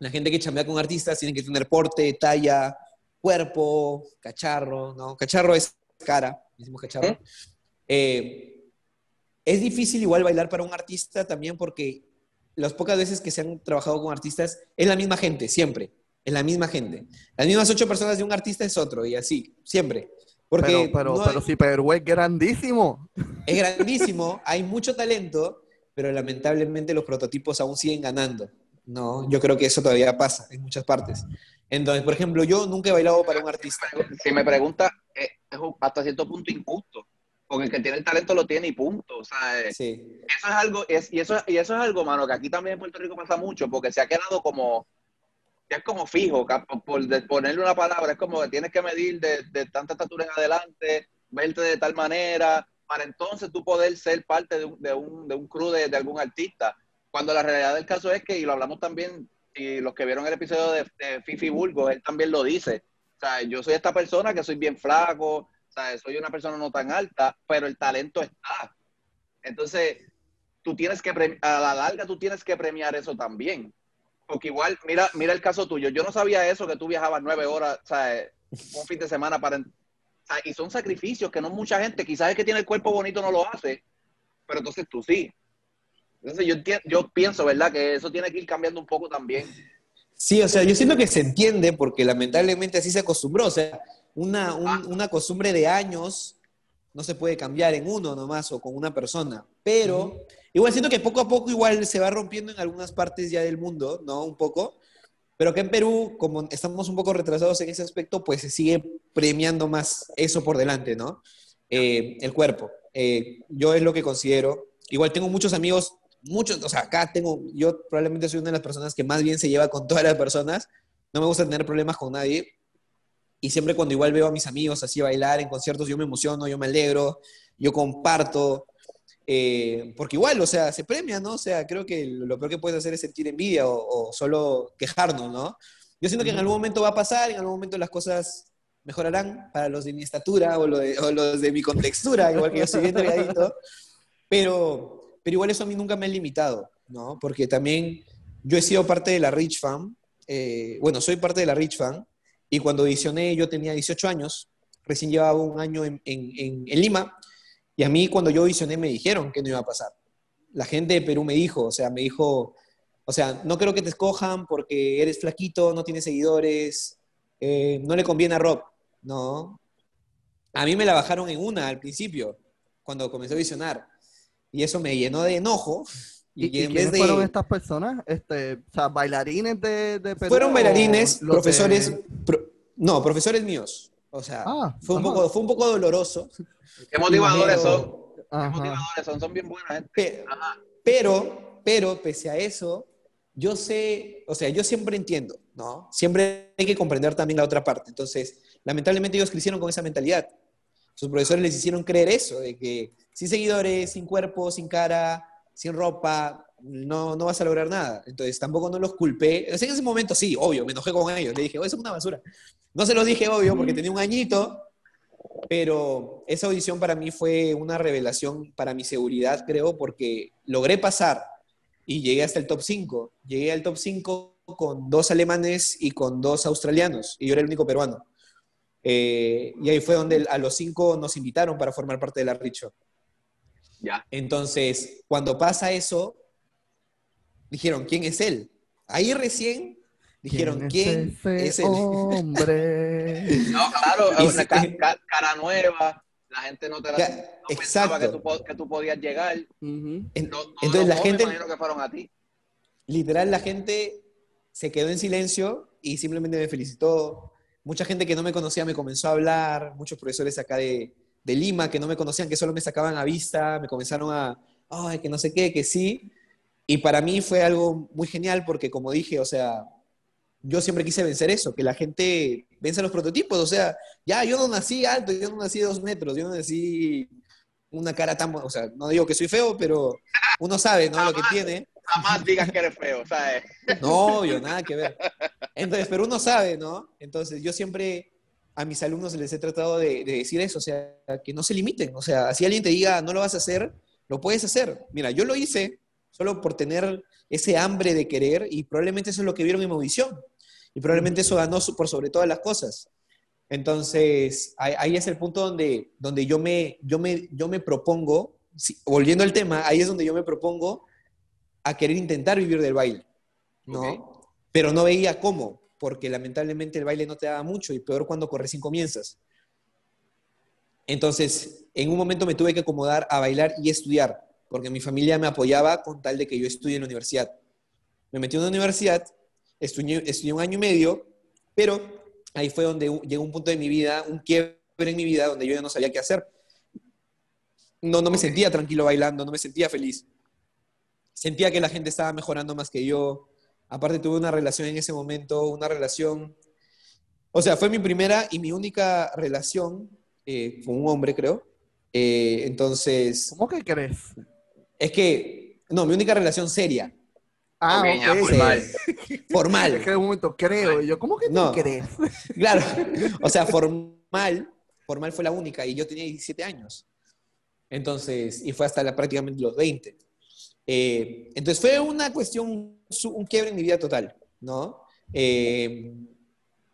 S4: la gente que chambea con artistas tiene que tener porte, talla, cuerpo, cacharro, ¿no? Cacharro es cara, decimos cacharro.
S3: ¿Eh?
S4: Eh, es difícil igual bailar para un artista también porque las pocas veces que se han trabajado con artistas es la misma gente, siempre. Es la misma gente. Las mismas ocho personas de un artista es otro y así, siempre. Porque
S2: Pero, pero,
S4: no
S2: pero
S4: hay-
S2: si Perú es grandísimo.
S4: es grandísimo, hay mucho talento, pero lamentablemente los prototipos aún siguen ganando. No, yo creo que eso todavía pasa en muchas partes. Entonces, por ejemplo, yo nunca he bailado para un artista.
S3: Si me pregunta, eh, es hasta cierto punto injusto. Porque el que tiene el talento lo tiene y punto. O sea, eh,
S4: Sí,
S3: eso es algo, es, y, eso, y eso es algo, mano, que aquí también en Puerto Rico pasa mucho, porque se ha quedado como, ya es como fijo, por, ponerle una palabra, es como que tienes que medir de, de tanta estatura en adelante, verte de tal manera, para entonces tú poder ser parte de un, de un, de un crew de, de algún artista. Cuando la realidad del caso es que, y lo hablamos también, y los que vieron el episodio de, de Fifi Burgos, él también lo dice. O sea, yo soy esta persona que soy bien flaco, soy una persona no tan alta, pero el talento está. Entonces, tú tienes que, a la larga, tú tienes que premiar eso también. Porque igual, mira, mira el caso tuyo. Yo no sabía eso, que tú viajabas nueve horas, sea, un fin de semana para... sea, y son sacrificios que no mucha gente, quizás el que tiene el cuerpo bonito no lo hace, pero entonces tú sí. Entonces yo, yo pienso, ¿verdad? Que eso tiene que ir cambiando un poco también.
S4: Sí, o sea, yo siento que se entiende porque lamentablemente así se acostumbró. O sea, una, un-
S3: Ah.
S4: una costumbre de años no se puede cambiar en uno nomás o con una persona. Pero igual siento que poco a poco igual se va rompiendo en algunas partes ya del mundo, ¿no? Un poco. Pero que en Perú, como estamos un poco retrasados en ese aspecto, pues se sigue premiando más eso por delante, ¿no? Eh, el cuerpo. Eh, yo es lo que considero. Igual tengo muchos amigos, muchos, o sea, acá tengo, yo probablemente soy una de las personas que más bien se lleva con todas las personas. No me gusta tener problemas con nadie. Y siempre cuando igual veo a mis amigos así bailar en conciertos, yo me emociono, yo me alegro, yo comparto. eh, porque igual, o sea, se premia, ¿no? O sea, creo que lo peor que puedes hacer es sentir envidia o, o solo quejarnos, ¿no? Yo siento que en algún momento va a pasar, en algún momento las cosas mejorarán para los de mi estatura o, lo de- o los de mi contextura, igual que yo soy bien delgadito. Pero, pero igual eso a mí nunca me ha limitado, ¿no? Porque también yo he sido parte de la Rich Fan, eh, bueno, soy parte de la Rich Fan, y cuando audicioné yo tenía 18 años, recién llevaba un año en, Lima, y a mí cuando yo audicioné me dijeron que no iba a pasar. La gente de Perú me dijo, o sea, me dijo, o sea, no creo que te escojan porque eres flaquito, no tienes seguidores, eh, no le conviene a Rob, ¿no? A mí me la bajaron en una al principio, cuando comencé a audicionar, y eso me llenó de enojo.
S2: ¿Y,
S4: Y,
S2: y
S4: en vez
S2: quiénes
S4: de...
S2: fueron estas personas? Este, o sea, bailarines de, de Perú
S4: Fueron bailarines, profesores,
S2: de-
S4: pro- no, profesores míos. O sea,
S2: Ah,
S4: fue, un
S2: ajá.
S4: poco, fue un poco doloroso.
S3: ¿Qué motivadores
S4: pero-
S3: son? ¿Qué motivadores son? Son bien buenas gente.
S4: Pe-
S3: Ajá.
S4: Pero, pero, pese a eso, yo sé, o sea, yo siempre entiendo, ¿no? Siempre hay que comprender también la otra parte. Entonces, lamentablemente ellos crecieron con esa mentalidad. Sus profesores les hicieron creer eso, de que sin seguidores, sin cuerpo, sin cara, sin ropa, no, no vas a lograr nada. Entonces, tampoco no los culpé. En ese momento sí, obvio, me enojé con ellos. Le dije, oh, eso es una basura. No se los dije, obvio, porque tenía un añito, pero esa audición para mí fue una revelación para mi seguridad, creo, porque logré pasar y llegué hasta el top 5. Llegué al top 5 con dos alemanes y con dos australianos, y yo era el único peruano. Eh, y ahí fue donde a los cinco nos invitaron para formar parte de la Richo.
S3: Ya.
S4: Entonces, cuando pasa eso, dijeron, ¿quién es él? Ahí recién dijeron, ¿quién,
S2: ese
S4: es él?
S2: hombre?
S3: No, claro, es una
S4: sí.
S3: ca- ca- cara nueva, la gente no te la
S4: Ya,
S3: no pensaba que
S4: exacto.
S3: tú, que tú podías llegar. No, no,
S4: entonces la gente,
S3: que fueron a ti.
S4: literal, la gente se quedó en silencio y simplemente me felicitó. Mucha gente que no me conocía me comenzó a hablar, muchos profesores acá de, de Lima que no me conocían, que solo me sacaban a vista, me comenzaron a, ay, que no sé qué, que sí. Y para mí fue algo muy genial porque, como dije, o sea, yo siempre quise vencer eso, que la gente vence los prototipos. O sea, ya, yo no nací alto, yo no nací dos metros, yo no nací una cara tan... O sea, no digo que soy feo, pero uno sabe, ¿no? Lo que tiene.
S3: Jamás digas que eres feo, ¿sabes?
S4: No, yo nada que ver. Entonces, pero uno sabe, ¿no? Entonces, yo siempre a mis alumnos les he tratado de, de decir eso, o sea, que no se limiten. O sea, si alguien te diga, no lo vas a hacer, lo puedes hacer. Mira, yo lo hice solo por tener ese hambre de querer y probablemente eso es lo que vieron en mi audición. Y probablemente eso ganó por sobre todas las cosas. Entonces, ahí, ahí es el punto donde, donde yo, me, yo, me, yo me propongo, si- volviendo al tema, ahí es donde yo me propongo a querer intentar vivir del baile, ¿no? Pero no veía cómo, porque lamentablemente el baile no te daba mucho y peor cuando recién comienzas. Entonces, en un momento me tuve que acomodar a bailar y estudiar, porque mi familia me apoyaba con tal de que yo estudie en la universidad. Me metí en una universidad, estudié, estudié un año y medio, pero ahí fue donde llegó un punto de mi vida, un quiebre en mi vida, donde yo ya no sabía qué hacer. No, no me sentía tranquilo bailando, no me sentía feliz. Sentía que la gente estaba mejorando más que yo. Aparte tuve una relación en ese momento, una relación... O sea, fue mi primera y mi única relación eh, con un hombre, creo. Eh, entonces,
S2: ¿Cómo que crees?
S4: es que, no, mi única relación seria,
S2: Ah,
S3: formal.
S4: formal.
S2: Es que de un momento creo. Y yo, ¿cómo que
S4: No.
S2: crees?
S4: Claro, o sea, formal, formal fue la única y yo tenía 17 años. Entonces, y fue hasta la, prácticamente los 20. Eh, entonces fue una cuestión, un quiebre en mi vida total, ¿no? Eh,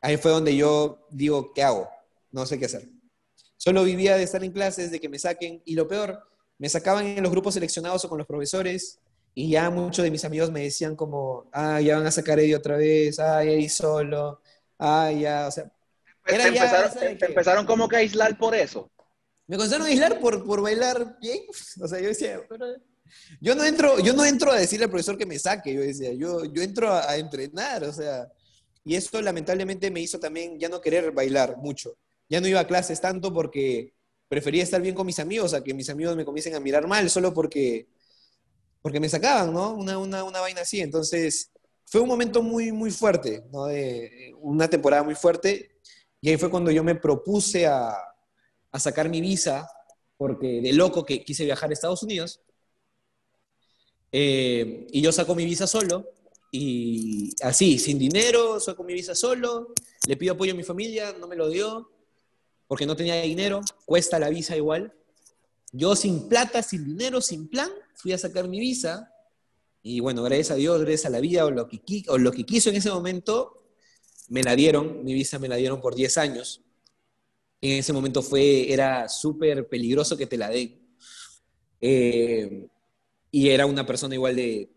S4: ahí fue donde yo digo, ¿qué hago? No sé qué hacer. Solo vivía de estar en clases, de que me saquen, y lo peor, me sacaban en los grupos seleccionados o con los profesores, y ya muchos de mis amigos me decían como, ah, ya van a sacar a Eddie otra vez, ah, Eddie solo, ah, ya, o sea,
S3: Te
S4: Era ya
S3: empezaron,
S4: esa de
S3: te empezaron como que a aislar por eso.
S4: Me a aislar por, por bailar bien. O sea, yo decía, yo no entro, yo no entro a decirle al profesor que me saque, yo decía, yo, yo entro a, a entrenar, o sea, y eso lamentablemente me hizo también ya no querer bailar mucho. Ya no iba a clases tanto porque prefería estar bien con mis amigos a que mis amigos me comiencen a mirar mal solo porque, porque me sacaban, ¿no? Una, una, una vaina así. Entonces, fue un momento muy, muy fuerte, ¿no? De, una temporada muy fuerte. Y ahí fue cuando yo me propuse a, a sacar mi visa, porque de loco que quise viajar a Estados Unidos. Eh, y yo saco mi visa solo, y así, sin dinero, saco mi visa solo, le pido apoyo a mi familia, no me lo dio, porque no tenía dinero, cuesta la visa igual. Yo sin plata, sin dinero, sin plan, fui a sacar mi visa, y bueno, gracias a Dios, gracias a la vida, o lo que, o lo que quiso en ese momento, me la dieron, mi visa me la dieron por 10 años. En ese momento fue, era súper peligroso que te la den. Eh, y era una persona igual de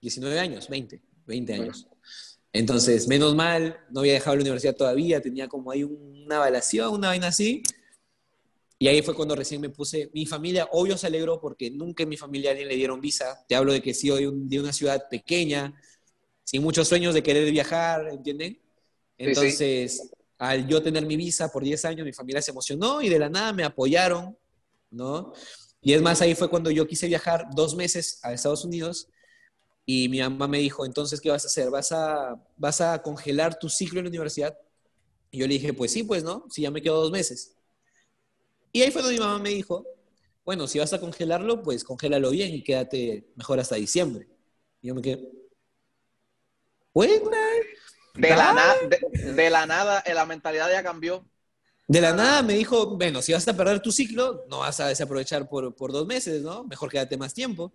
S4: 19 años, 20, 20 años. Entonces, menos mal, no había dejado la universidad todavía, tenía como ahí una evaluación, una vaina así. Y ahí fue cuando recién me puse, mi familia, obvio se alegró porque nunca en mi familia a alguien le dieron visa. Te hablo de que sí, de, un- de una ciudad pequeña, sin muchos sueños de querer viajar, ¿entienden?
S3: sí.
S4: Entonces, al yo tener mi visa por 10 años, mi familia se emocionó y de la nada me apoyaron, ¿no? Y es más, ahí fue cuando yo quise viajar dos meses a Estados Unidos y mi mamá me dijo, entonces, ¿qué vas a hacer? ¿Vas a, vas a congelar tu ciclo en la universidad? Y yo le dije, pues sí, pues no, si ya me quedo dos meses. Y ahí fue donde mi mamá me dijo, bueno, si vas a congelarlo, pues congélalo bien y quédate mejor hasta diciembre. Y yo me quedé, bueno,
S3: De la, na- de, de la nada, eh, la mentalidad ya cambió.
S4: De la nada me dijo, bueno, si vas a perder tu ciclo, no vas a desaprovechar por, por dos meses, ¿no? Mejor quédate más tiempo.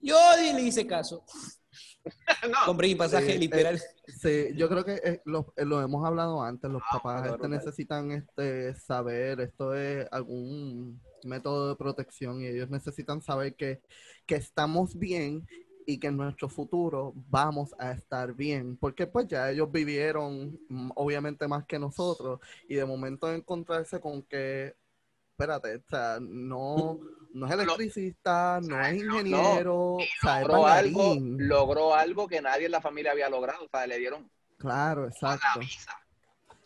S4: Yo le hice caso.
S3: no,
S4: Compré mi pasaje
S2: Sí,
S4: literal.
S2: Sí, yo creo que eh, lo, eh, lo hemos hablado antes, los
S3: Ah,
S2: papás este, necesitan este, saber, esto es algún método de protección y ellos necesitan saber que, que estamos bien y que en nuestro futuro vamos a estar bien, porque pues ya ellos vivieron mm, obviamente más que nosotros y de momento encontrarse con que, espérate, o sea, no, no es electricista, no es
S3: no,
S2: ingeniero, o sea, es
S3: logró algo, logró algo que nadie en la familia había logrado. O sea, le dieron
S2: Claro,
S3: la
S2: exacto.
S3: visa.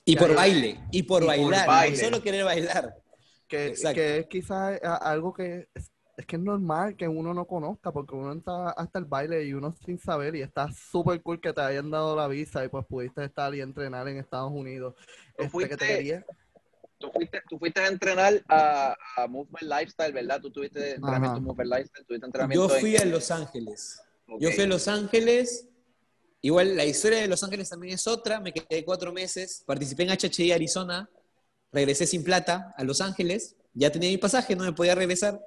S4: Y por
S2: ya.
S4: baile, y por
S3: Y por
S4: bailar,
S3: baile.
S4: solo querer bailar.
S2: que, que es quizás algo que es, que es normal que uno no conozca porque uno entra hasta el baile y uno sin saber y está súper cool que te hayan dado la visa y pues pudiste estar y entrenar en Estados Unidos.
S3: Tú
S2: Este, que
S3: fuiste-
S2: te quería-
S3: Tú fuiste, tú fuiste a entrenar a, a Movement Lifestyle, ¿verdad? Tú tuviste entrenamiento
S2: Ajá.
S3: en Movement Lifestyle, tuviste
S4: Yo
S3: entrenamiento
S4: fui
S3: en...
S4: a Los Ángeles.
S3: Ok.
S4: Yo fui a Los Ángeles. Igual la historia de Los Ángeles también es otra. Me quedé cuatro meses. Participé en HHI Arizona. Regresé sin plata a Los Ángeles. Ya tenía mi pasaje, no me podía regresar.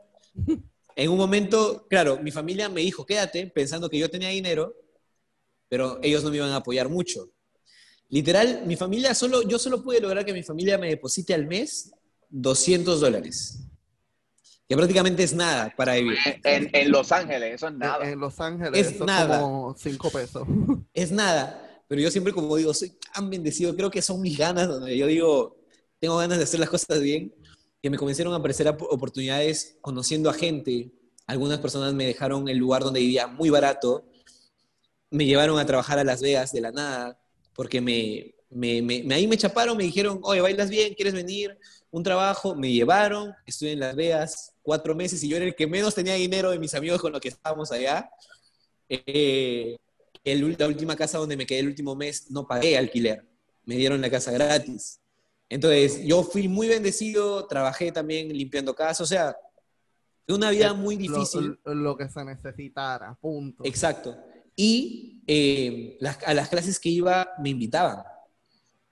S4: En un momento, claro, mi familia me dijo, quédate, pensando que yo tenía dinero, pero ellos no me iban a apoyar mucho. Literal, mi familia solo, yo solo pude lograr que mi familia me deposite al mes 200 dólares. Que prácticamente es nada para vivir.
S3: En, en Los Ángeles, eso es
S2: en,
S3: nada.
S2: en Los Ángeles,
S4: Es
S2: eso
S4: nada.
S2: es como cinco pesos.
S4: es nada. Pero yo siempre, como digo, soy tan bendecido. Creo que son mis ganas, donde yo digo, tengo ganas de hacer las cosas bien, que me comenzaron a aparecer op- oportunidades conociendo a gente. Algunas personas me dejaron el lugar donde vivía muy barato. Me llevaron a trabajar a Las Vegas de la nada, porque me, me- me- ahí me chaparon, me dijeron, oye, bailas bien, ¿quieres venir? Un trabajo, me llevaron, estuve en Las Vegas cuatro meses y yo era el que menos tenía dinero de mis amigos con los que estábamos allá. Eh, el, la última casa donde me quedé el último mes no pagué alquiler, me dieron la casa gratis. Entonces, yo fui muy bendecido, trabajé también limpiando casa, o sea, una vida muy difícil.
S2: Lo, lo que se necesitara, punto.
S4: Exacto. Y eh, las- a las clases que iba me invitaban.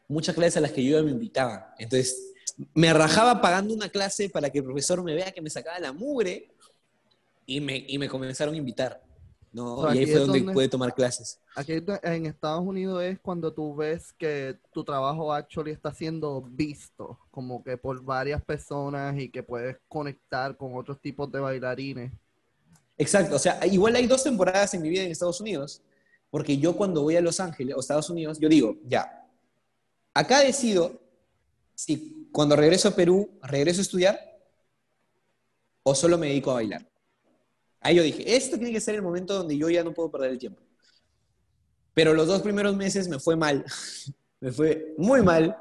S4: Muchas clases a las que yo iba me invitaban. Entonces, me rajaba pagando una clase para que el profesor me vea que me sacaba la mugre y me, y me comenzaron a invitar. ¿No?
S2: O sea,
S4: y ahí fue donde,
S2: donde-
S4: pude tomar clases.
S2: Aquí en Estados Unidos es cuando tú ves que tu trabajo actually está siendo visto, como que por varias personas y que puedes conectar con otros tipos de bailarines.
S4: Exacto, o sea, igual hay dos temporadas en mi vida en Estados Unidos, porque yo cuando voy a Los Ángeles o Estados Unidos, yo digo, ya, acá decido si cuando regreso a Perú, regreso a estudiar o solo me dedico a bailar. Ahí yo dije, esto tiene que ser el momento donde yo ya no puedo perder el tiempo. Pero los dos primeros meses me fue mal, me fue muy mal,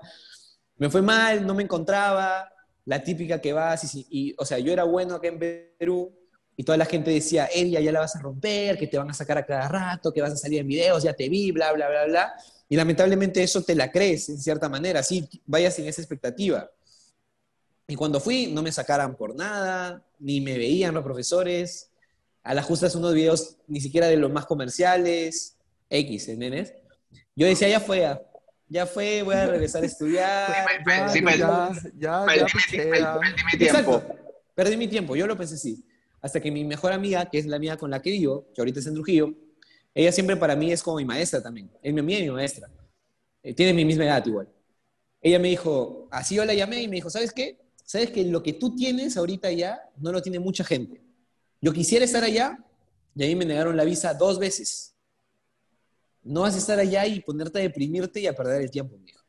S4: me fue mal, no me encontraba, la típica que vas y, y o sea, yo era bueno acá en Perú, y toda la gente decía, Edia, ya la vas a romper, que te van a sacar a cada rato, que vas a salir en videos, ya te vi, bla, bla, bla, bla. Y lamentablemente eso te la crees, en cierta manera, así vayas sin esa expectativa. Y cuando fui, no me sacaran por nada, ni me veían los profesores. A las justas unos videos ni siquiera de los más comerciales, X, ¿entiendes? Yo decía, ya fue, ya, ya fue, voy a regresar a estudiar.
S3: Sí,
S2: Ya,
S3: sí,
S2: ya,
S3: perdí-
S2: ya, ya,
S3: perdí
S2: ya
S3: mi-
S2: pichea.
S3: perdí mi tiempo.
S4: Exacto. Perdí mi tiempo, yo lo pensé así. Hasta que mi mejor amiga, que es la amiga con la que vivo, que ahorita es en Trujillo, ella siempre para mí es como mi maestra también. Es mi amiga y mi maestra. Eh, tiene mi misma edad igual. Ella me dijo, así yo la llamé y me dijo, ¿sabes qué? ¿Sabes que lo que tú tienes ahorita ya no lo tiene mucha gente? Yo quisiera estar allá y a mí me negaron la visa dos veces. No vas a estar allá y ponerte a deprimirte y a perder el tiempo, dijo.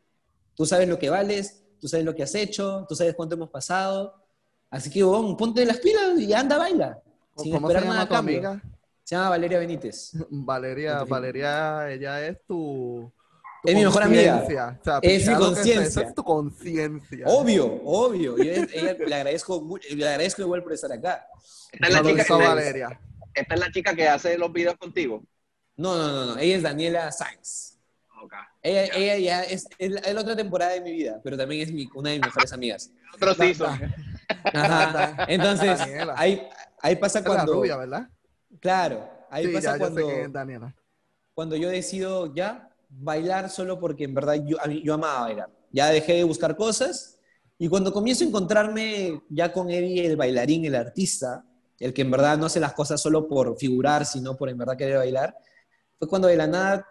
S4: Tú sabes lo que vales, tú sabes lo que has hecho, tú sabes cuánto hemos pasado. Así que, bon, ponte las pilas y anda, baila. Sin
S2: ¿Cómo se
S4: esperar
S2: llama
S4: nada a cambio.
S2: amiga?
S4: Se llama Valeria Benítez.
S2: Valeria. Valeria, ella es tu
S4: Es mi mejor amiga.
S2: O sea,
S4: Es mi
S2: que
S4: conciencia.
S2: Es tu conciencia.
S4: Obvio, obvio. Y ella- ella- le, agradezco, le agradezco igual por estar acá.
S3: Esta es la chica que-
S2: Valeria.
S3: Esta es la chica que hace los videos contigo.
S4: No, no, no, no. Ella es Daniela Sainz.
S3: Ok.
S4: Ella, ella ya es, es la, es la otra temporada de mi vida, pero también es mi- una de mis mejores amigas.
S3: Otro season.
S4: Ajá. Entonces, ahí, ahí pasa
S2: Es la
S4: cuando...
S2: rubia, ¿verdad?
S4: Claro, ahí
S2: sí,
S4: pasa
S2: ya, yo
S4: cuando...
S2: sé quién es Daniela.
S4: cuando yo decido ya bailar solo porque en verdad yo, yo amaba bailar. Ya dejé de buscar cosas y cuando comienzo a encontrarme ya con Eddie, el bailarín, el artista, el que en verdad no hace las cosas solo por figurar, sino por en verdad querer bailar, fue cuando de la nada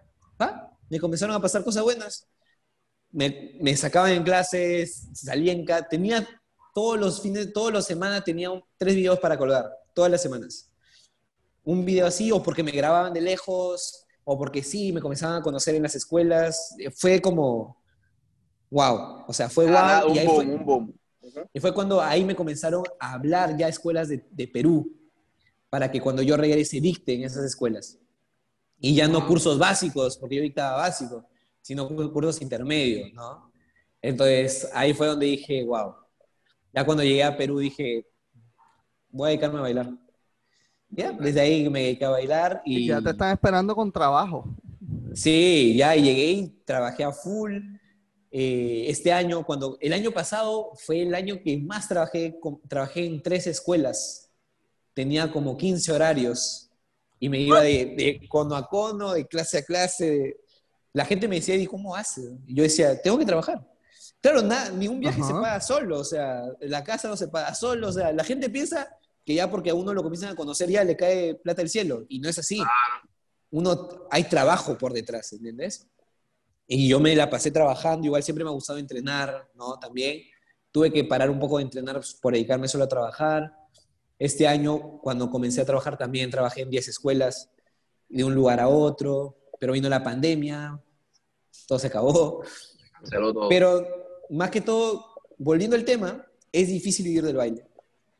S4: me comenzaron a pasar cosas buenas. Me, me sacaban en clases, salía en ca- tenía todos los fines, todas las semanas tenía tres videos para colgar, todas las semanas un video así, o porque me grababan de lejos, o porque sí, me comenzaban a conocer en las escuelas. Eh, Fue como, wow, o sea, fue wow.
S3: Ah,
S4: y, ahí
S3: boom,
S4: fue,
S3: boom.
S4: y fue cuando ahí me comenzaron a hablar ya escuelas de, de Perú, para que cuando yo regrese dicte en esas escuelas. Y ya no cursos básicos, porque yo dictaba básico, sino cursos intermedios, ¿no? Entonces ahí fue donde dije, wow. Ya cuando llegué a Perú dije, voy a dedicarme a bailar. Ya, desde ahí me dediqué a bailar y...
S2: Y ya te están esperando con trabajo.
S4: Sí, ya llegué y trabajé a full. Eh, este año, cuando el año pasado fue el año que más trabajé, con- trabajé en tres escuelas. Tenía como 15 horarios y me iba de, de cono a cono, de clase a clase. La gente me decía, ¿y cómo hace? Y yo decía, tengo que trabajar. Claro, nada, ningún viaje
S2: Ajá.
S4: se paga solo, o sea, la casa no se paga solo, o sea, la gente piensa que ya porque a uno lo comienzan a conocer ya le cae plata del cielo, y no es así uno, hay trabajo por detrás, ¿entiendes? Y yo me la pasé trabajando, igual siempre me ha gustado entrenar, ¿no? También tuve que parar un poco de entrenar por dedicarme solo a trabajar. Este año, cuando comencé a trabajar, también trabajé en 10 escuelas, de un lugar a otro, pero vino la pandemia, todo se acabó.
S3: Todo.
S4: Pero más que todo, volviendo al tema, es difícil vivir del baile.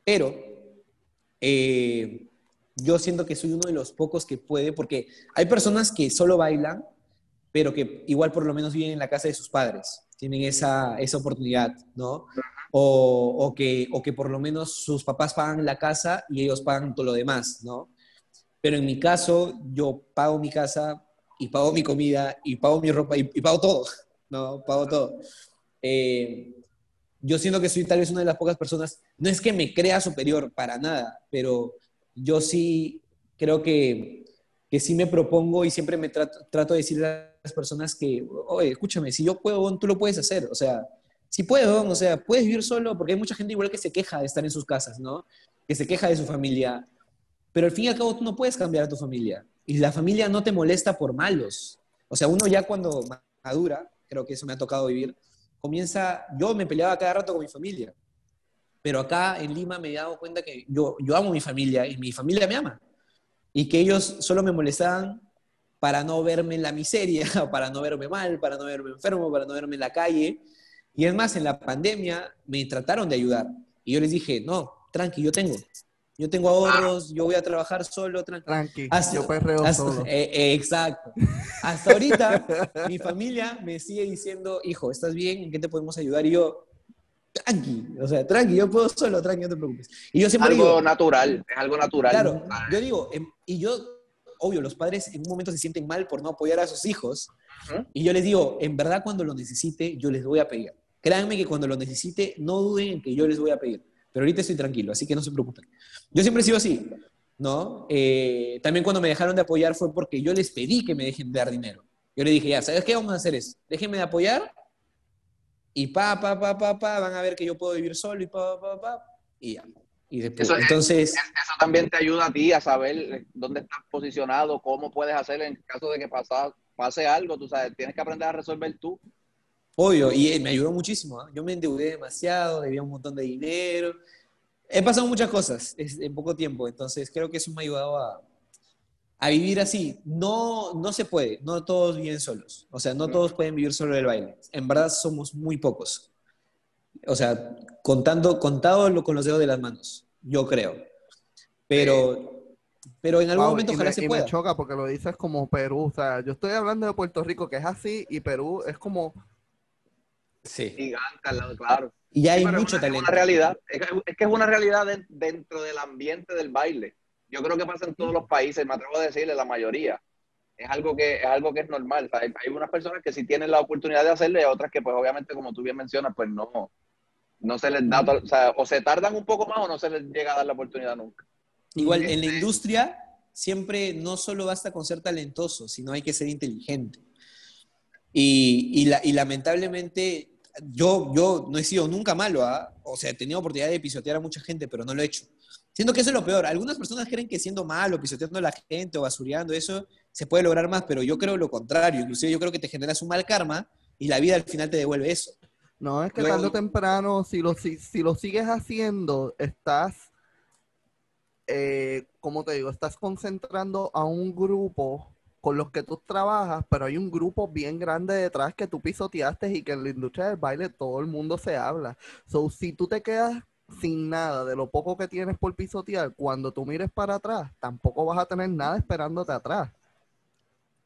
S4: Pero eh, yo siento que soy uno de los pocos que puede, porque hay personas que solo bailan, pero que igual por lo menos viven en la casa de sus padres, tienen esa, esa oportunidad, ¿no? O, o que, o que por lo menos sus papás pagan la casa y ellos pagan todo lo demás, ¿no? Pero en mi caso, yo pago mi casa y pago mi comida y pago mi ropa y, y pago todo, ¿no? Pago todo. eh, yo siento que soy tal vez una de las pocas personas, no es que me crea superior para nada, pero yo sí creo que, que sí me propongo y siempre me trato, trato de decirle a las personas que, oye, escúchame, si yo puedo, tú lo puedes hacer, o sea, si puedo, o sea, puedes vivir solo, porque hay mucha gente igual que se queja de estar en sus casas, ¿no? Que se queja de su familia, pero al fin y al cabo tú no puedes cambiar a tu familia, y la familia no te molesta por malos, o sea, uno ya cuando madura, creo que eso me ha tocado vivir, comienza, yo me peleaba cada rato con mi familia, pero acá en Lima me he dado cuenta que yo, yo amo a mi familia y mi familia me ama, y que ellos solo me molestaban para no verme en la miseria, para no verme mal, para no verme enfermo, para no verme en la calle. Y es más, en la pandemia me trataron de ayudar. Y yo les dije, no, tranqui, yo tengo. Yo tengo ahorros, yo voy a trabajar solo, tranqui.
S2: Tranqui,
S4: Hasta-
S2: yo perreo
S4: hasta-
S2: solo.
S4: eh, eh, exacto. Hasta ahorita, mi familia me sigue diciendo, hijo, ¿estás bien? ¿En qué te podemos ayudar? Y yo, tranqui, o sea, tranqui, yo puedo solo, tranqui, no te preocupes. Y yo siempre
S3: Algo
S4: digo,
S3: natural, es algo natural.
S4: Claro, yo digo, em, y yo, obvio, los padres en un momento se sienten mal por no apoyar a sus hijos,
S3: Ujú.
S4: y yo les digo, en verdad cuando lo necesite, yo les voy a pedir. Créanme que cuando lo necesite, no duden en que yo les voy a pedir. Pero ahorita estoy tranquilo, así que no se preocupen. Yo siempre he sido así, ¿no? Eh, también cuando me dejaron de apoyar fue porque yo les pedí que me dejen de dar dinero. Yo les dije, ya, ¿sabes qué? Vamos a hacer eso. Déjenme de apoyar y pa, pa, pa, pa, pa, van a ver que yo puedo vivir solo y pa, pa, pa, pa, y ya. Y después,
S3: Eso es-
S4: entonces...
S3: Eso también te ayuda a ti a saber dónde estás posicionado, cómo puedes hacer en caso de que pasa, pase algo, tú sabes, tienes que aprender a resolver tú.
S4: Obvio, y eh, me ayudó muchísimo. ¿ah? Yo me endeudé demasiado, debía un montón de dinero. He pasado muchas cosas en poco tiempo, entonces creo que eso me ha ayudado a, a vivir así. No, no se puede, no todos viven solos. O sea, no todos pueden vivir solo del baile. En verdad somos muy pocos. O sea, contando, contado con los dedos de las manos, yo creo. Pero, pero en algún
S2: Wow,
S4: momento ojalá
S2: me,
S4: se
S2: y me
S4: pueda.
S2: choca porque lo dices como Perú. O sea, yo estoy hablando de Puerto Rico, que es así, y Perú es como.
S4: Sí.
S3: Gigante al lado, claro.
S4: Y ya hay
S3: Sí, pero es
S4: mucho
S3: es
S4: talento.
S3: una realidad, es que, es una realidad de- dentro del ambiente del baile. Yo creo que pasa en todos los países, me atrevo a decirle la mayoría. Es algo que es algo que es normal. hay, unas personas que sí tienen la oportunidad de hacerlo y otras que pues obviamente como tú bien mencionas, pues no no se les da, o sea, o se tardan un poco más o no se les llega a dar la oportunidad nunca.
S4: Igual en la industria siempre no solo basta con ser talentoso, sino hay que ser inteligente. Y, y la- y lamentablemente yo, yo no he sido nunca malo, ¿ah? o sea, he tenido oportunidad de pisotear a mucha gente, pero no lo he hecho. Siento que eso es lo peor. Algunas personas creen que siendo malo, pisoteando a la gente o basureando, eso se puede lograr más, pero yo creo lo contrario. Inclusive yo creo que te generas un mal karma y la vida al final te devuelve eso.
S2: No, es que
S4: Luego-
S2: tarde o temprano, si lo, si, si lo sigues haciendo, estás, eh, como te digo, estás concentrando a un grupo con los que tú trabajas, pero hay un grupo bien grande detrás que tú pisoteaste y que en la industria del baile todo el mundo se habla. So, si tú te quedas sin nada de lo poco que tienes por pisotear, cuando tú mires para atrás, tampoco vas a tener nada esperándote atrás.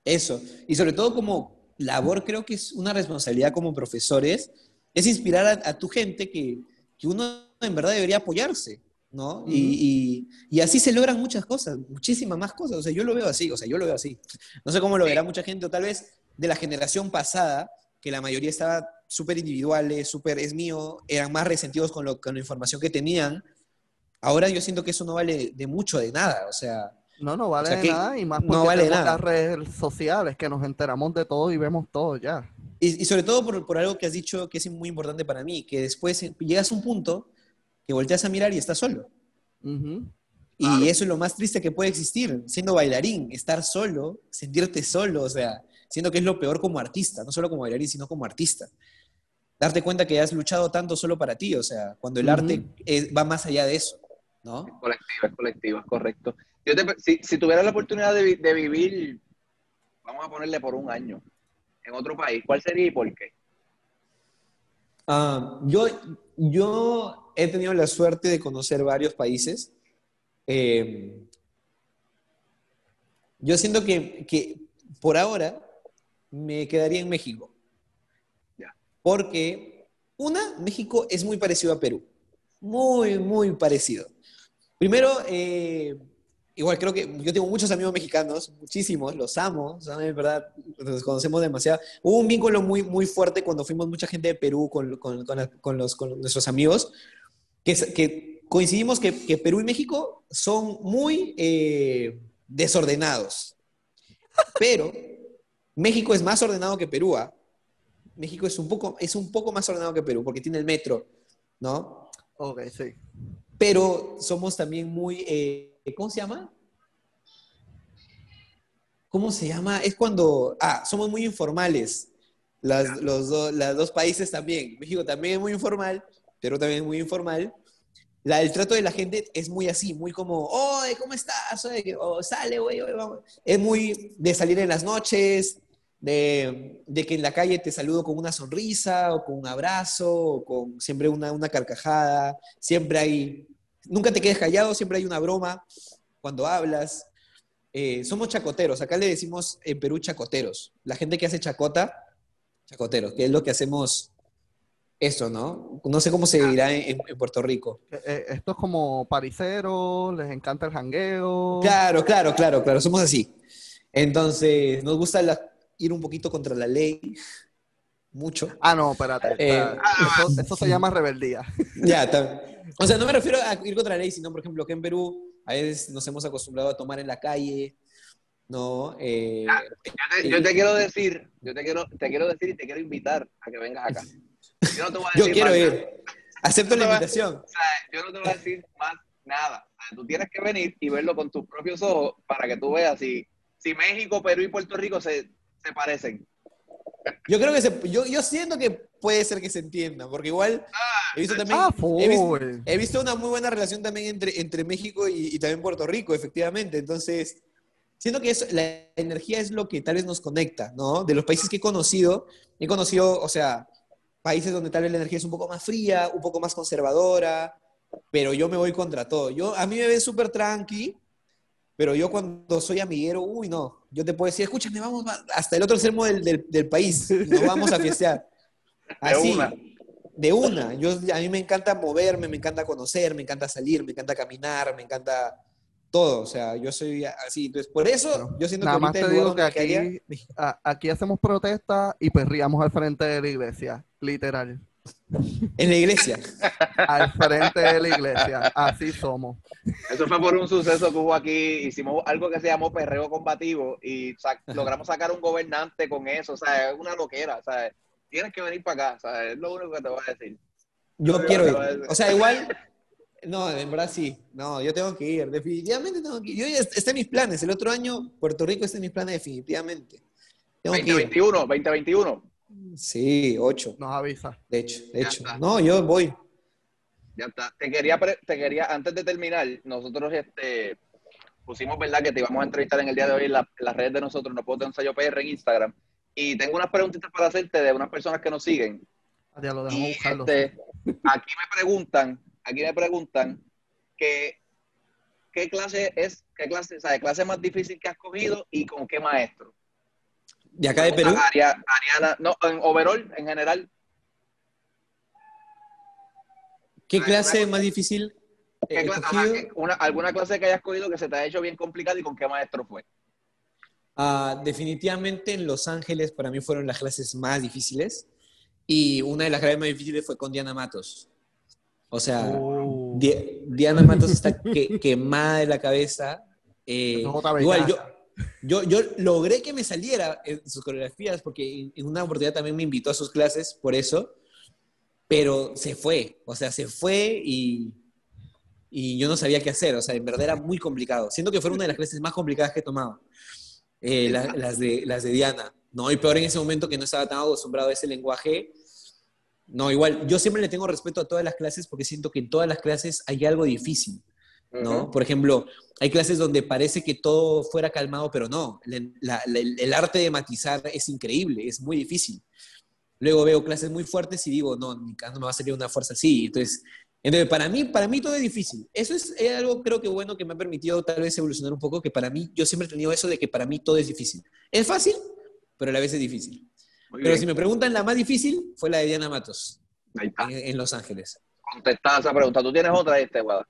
S4: Eso. Y sobre todo como labor, creo que es una responsabilidad como profesores, es inspirar a, a tu gente que, que uno en verdad debería apoyarse, ¿no? y, y- y así se logran muchas cosas, muchísimas más cosas. O sea, yo lo veo así, o sea, yo lo veo así. No sé cómo lo verá mucha gente, o tal vez de la generación pasada, que la mayoría estaba súper individuales, súper es mío, eran más resentidos con, lo, con la información que tenían. Ahora yo siento que eso no vale de mucho, de nada. O sea,
S2: No, no vale
S4: O sea
S2: de nada y más
S4: no
S2: porque
S4: vale
S2: tenemos
S4: nada.
S2: las redes sociales que nos enteramos de todo y vemos todo ya.
S4: Y, y sobre todo por, por algo que has dicho que es muy importante para mí, que después llegas a un punto que volteas a mirar y estás solo. Y eso es lo más triste que puede existir, siendo bailarín, estar solo, sentirte solo, o sea, siendo que es lo peor como artista, no solo como bailarín, sino como artista. Darte cuenta que has luchado tanto solo para ti, o sea, cuando el arte es- va más allá de eso, ¿no?
S3: Es colectiva, es colectiva, es correcto. Yo te- si, si tuvieras la oportunidad de, vi- de vivir, vamos a ponerle por un año, en otro país, ¿cuál sería y por qué?
S4: Ah, yo, yo he tenido la suerte de conocer varios países. Eh, yo siento que, que por ahora me quedaría en México. Porque, una, México es muy parecido a Perú. Muy, muy parecido. Primero, eh, igual creo que yo tengo muchos amigos mexicanos, muchísimos, los amo, ¿saben? En verdad, nos conocemos demasiado. Hubo un vínculo muy, muy fuerte cuando fuimos mucha gente de Perú con, con, con, con los, con nuestros amigos, que, que coincidimos que, que, Perú y México son muy eh, desordenados, pero México es más ordenado que Perú. ¿ah? México es un, poco, es un poco más ordenado que Perú porque tiene el metro, ¿no?
S2: Ok, sí.
S4: Pero somos también muy, eh, ¿cómo se llama? ¿Cómo se llama? Es cuando, ah, somos muy informales. Las, los dos países también. México también es muy informal, Perú también es muy informal. La, el trato de la gente es muy así, muy como, oye, ¿cómo estás? Oye, oh, sale, güey, vamos. Es muy de salir en las noches, de, de, que en la calle te saludo con una sonrisa o con un abrazo o con siempre una, una carcajada, siempre hay, nunca te quedes callado, siempre hay una broma cuando hablas. Eh, somos chacoteros, acá le decimos en Perú chacoteros. La gente que hace chacota, chacoteros, que es lo que hacemos eso, ¿no? No sé cómo se dirá en, en Puerto Rico.
S2: Eh, eh, esto es como paricero, les encanta el jangueo.
S4: Claro, claro, claro, claro, somos así. Entonces, nos gusta la, ir un poquito contra la ley, mucho.
S2: Ah, no, espérate.
S4: Eh,
S2: eso, eso, se llama rebeldía.
S4: Ya, o sea, no me refiero a ir contra la ley, sino, por ejemplo, que en Perú a veces nos hemos acostumbrado a tomar en la calle, ¿no? Eh,
S3: ah, yo, te, yo, te, quiero decir, yo te quiero, te quiero decir y te quiero invitar a que vengas acá. Yo, no te voy a decir
S4: yo quiero ir.
S3: Nada.
S4: Acepto la invitación.
S3: O sea, yo no te voy a decir más nada. O sea, tú tienes que venir y verlo con tus propios ojos para que tú veas si, si México, Perú y Puerto Rico se, se parecen.
S4: Yo creo que se, yo, yo siento que puede ser que se entienda, porque igual he visto también,
S2: Ah,
S4: he, visto, he visto una muy buena relación también entre, entre México y, y también Puerto Rico, efectivamente. Entonces, siento que eso, la energía es lo que tal vez nos conecta, ¿no? De los países que he conocido, he conocido, o sea, países donde tal vez la energía es un poco más fría, un poco más conservadora, pero yo me voy contra todo. Yo, a mí me ven súper tranqui, pero yo cuando soy amiguero, uy, no, yo te puedo decir, escúchame, vamos va- hasta el otro extremo del, del, del país, nos vamos a fiestear. Así,
S3: una.
S4: de una. Yo, a mí me encanta moverme, me encanta conocer, me encanta salir, me encanta caminar, me encanta todo. O sea, yo soy así. Entonces, por eso
S2: Bueno,
S4: yo siento
S2: Nada
S4: que
S2: más te digo que aquí, a- aquí hacemos protesta y perriamos al frente de la iglesia, literal.
S4: En la iglesia.
S2: Al frente de la iglesia, así somos.
S3: Eso fue por un suceso que hubo aquí. Hicimos algo que se llamó perreo combativo y sa- logramos sacar un gobernante con eso. O sea, es una loquera. O sea, tienes que venir para acá. O sea, es lo único que te voy a decir.
S4: Yo
S3: No,
S4: quiero ir. O sea, igual. No, en verdad sí. No, yo tengo que ir. Definitivamente tengo que ir. Yo ya está en mis planes. El otro año, Puerto Rico está en mis planes definitivamente. Tengo que ir.
S3: 2021, 2021.
S4: Sí, ocho.
S2: Nos avisa.
S4: De hecho, de
S3: Ya
S4: hecho.
S3: está.
S4: No, yo voy.
S3: Ya está. Te quería, te quería, antes de terminar, nosotros este, pusimos, ¿verdad?, que te íbamos a entrevistar en el día de hoy en, la- en las redes de nosotros, no puedo ensayo PR en Instagram. Y tengo unas preguntitas para hacerte de unas personas que nos siguen.
S2: Ya lo dejamos
S3: Y
S2: buscarlo.
S3: este, aquí me preguntan, aquí me preguntan que qué clase es, qué clase, o sea, clase más difícil que has cogido y con qué maestro.
S4: De acá de Perú.
S3: Aria- Ariana, no, en overall, en general,
S4: ¿Qué clase más difícil
S3: alguna clase que hayas cogido que se te ha hecho bien complicada y con qué maestro fue.
S4: Ah, definitivamente en Los Ángeles para mí fueron las clases más difíciles y una de las clases más difíciles fue con Diana Matos. O sea,
S2: Oh.
S4: Di- Diana Matos está que- quemada de la cabeza. Eh, igual, yo. Yo, yo logré que me saliera en sus coreografías porque en, una oportunidad también me invitó a sus clases por eso, pero se fue, o sea, se fue y, y yo no sabía qué hacer, o sea, en verdad era muy complicado. Siento que fueron una de las clases más complicadas que he tomado, eh, la- las, de, las de Diana. No, y peor en ese momento que no estaba tan acostumbrado a ese lenguaje. No, igual, yo siempre le tengo respeto a todas las clases porque siento que en todas las clases hay algo difícil. ¿No? Por ejemplo, hay clases donde parece que todo fuera calmado, pero no. La- la- la- el arte de matizar es increíble, es muy difícil. Luego veo clases muy fuertes y digo, no, cagando me va a salir una fuerza así. Entonces, entonces para, mí, para mí todo es difícil. Eso es, eh, algo creo que bueno que me ha permitido tal vez evolucionar un poco, que para mí, yo siempre he tenido eso de que para mí todo es difícil. Es fácil, pero a la vez es difícil.
S3: Muy
S4: Pero
S3: bien.
S4: si me preguntan, la más difícil fue la de Diana Matos, en, en Los Ángeles.
S3: Contestada esa pregunta. ¿Tú tienes otra, este, Guada?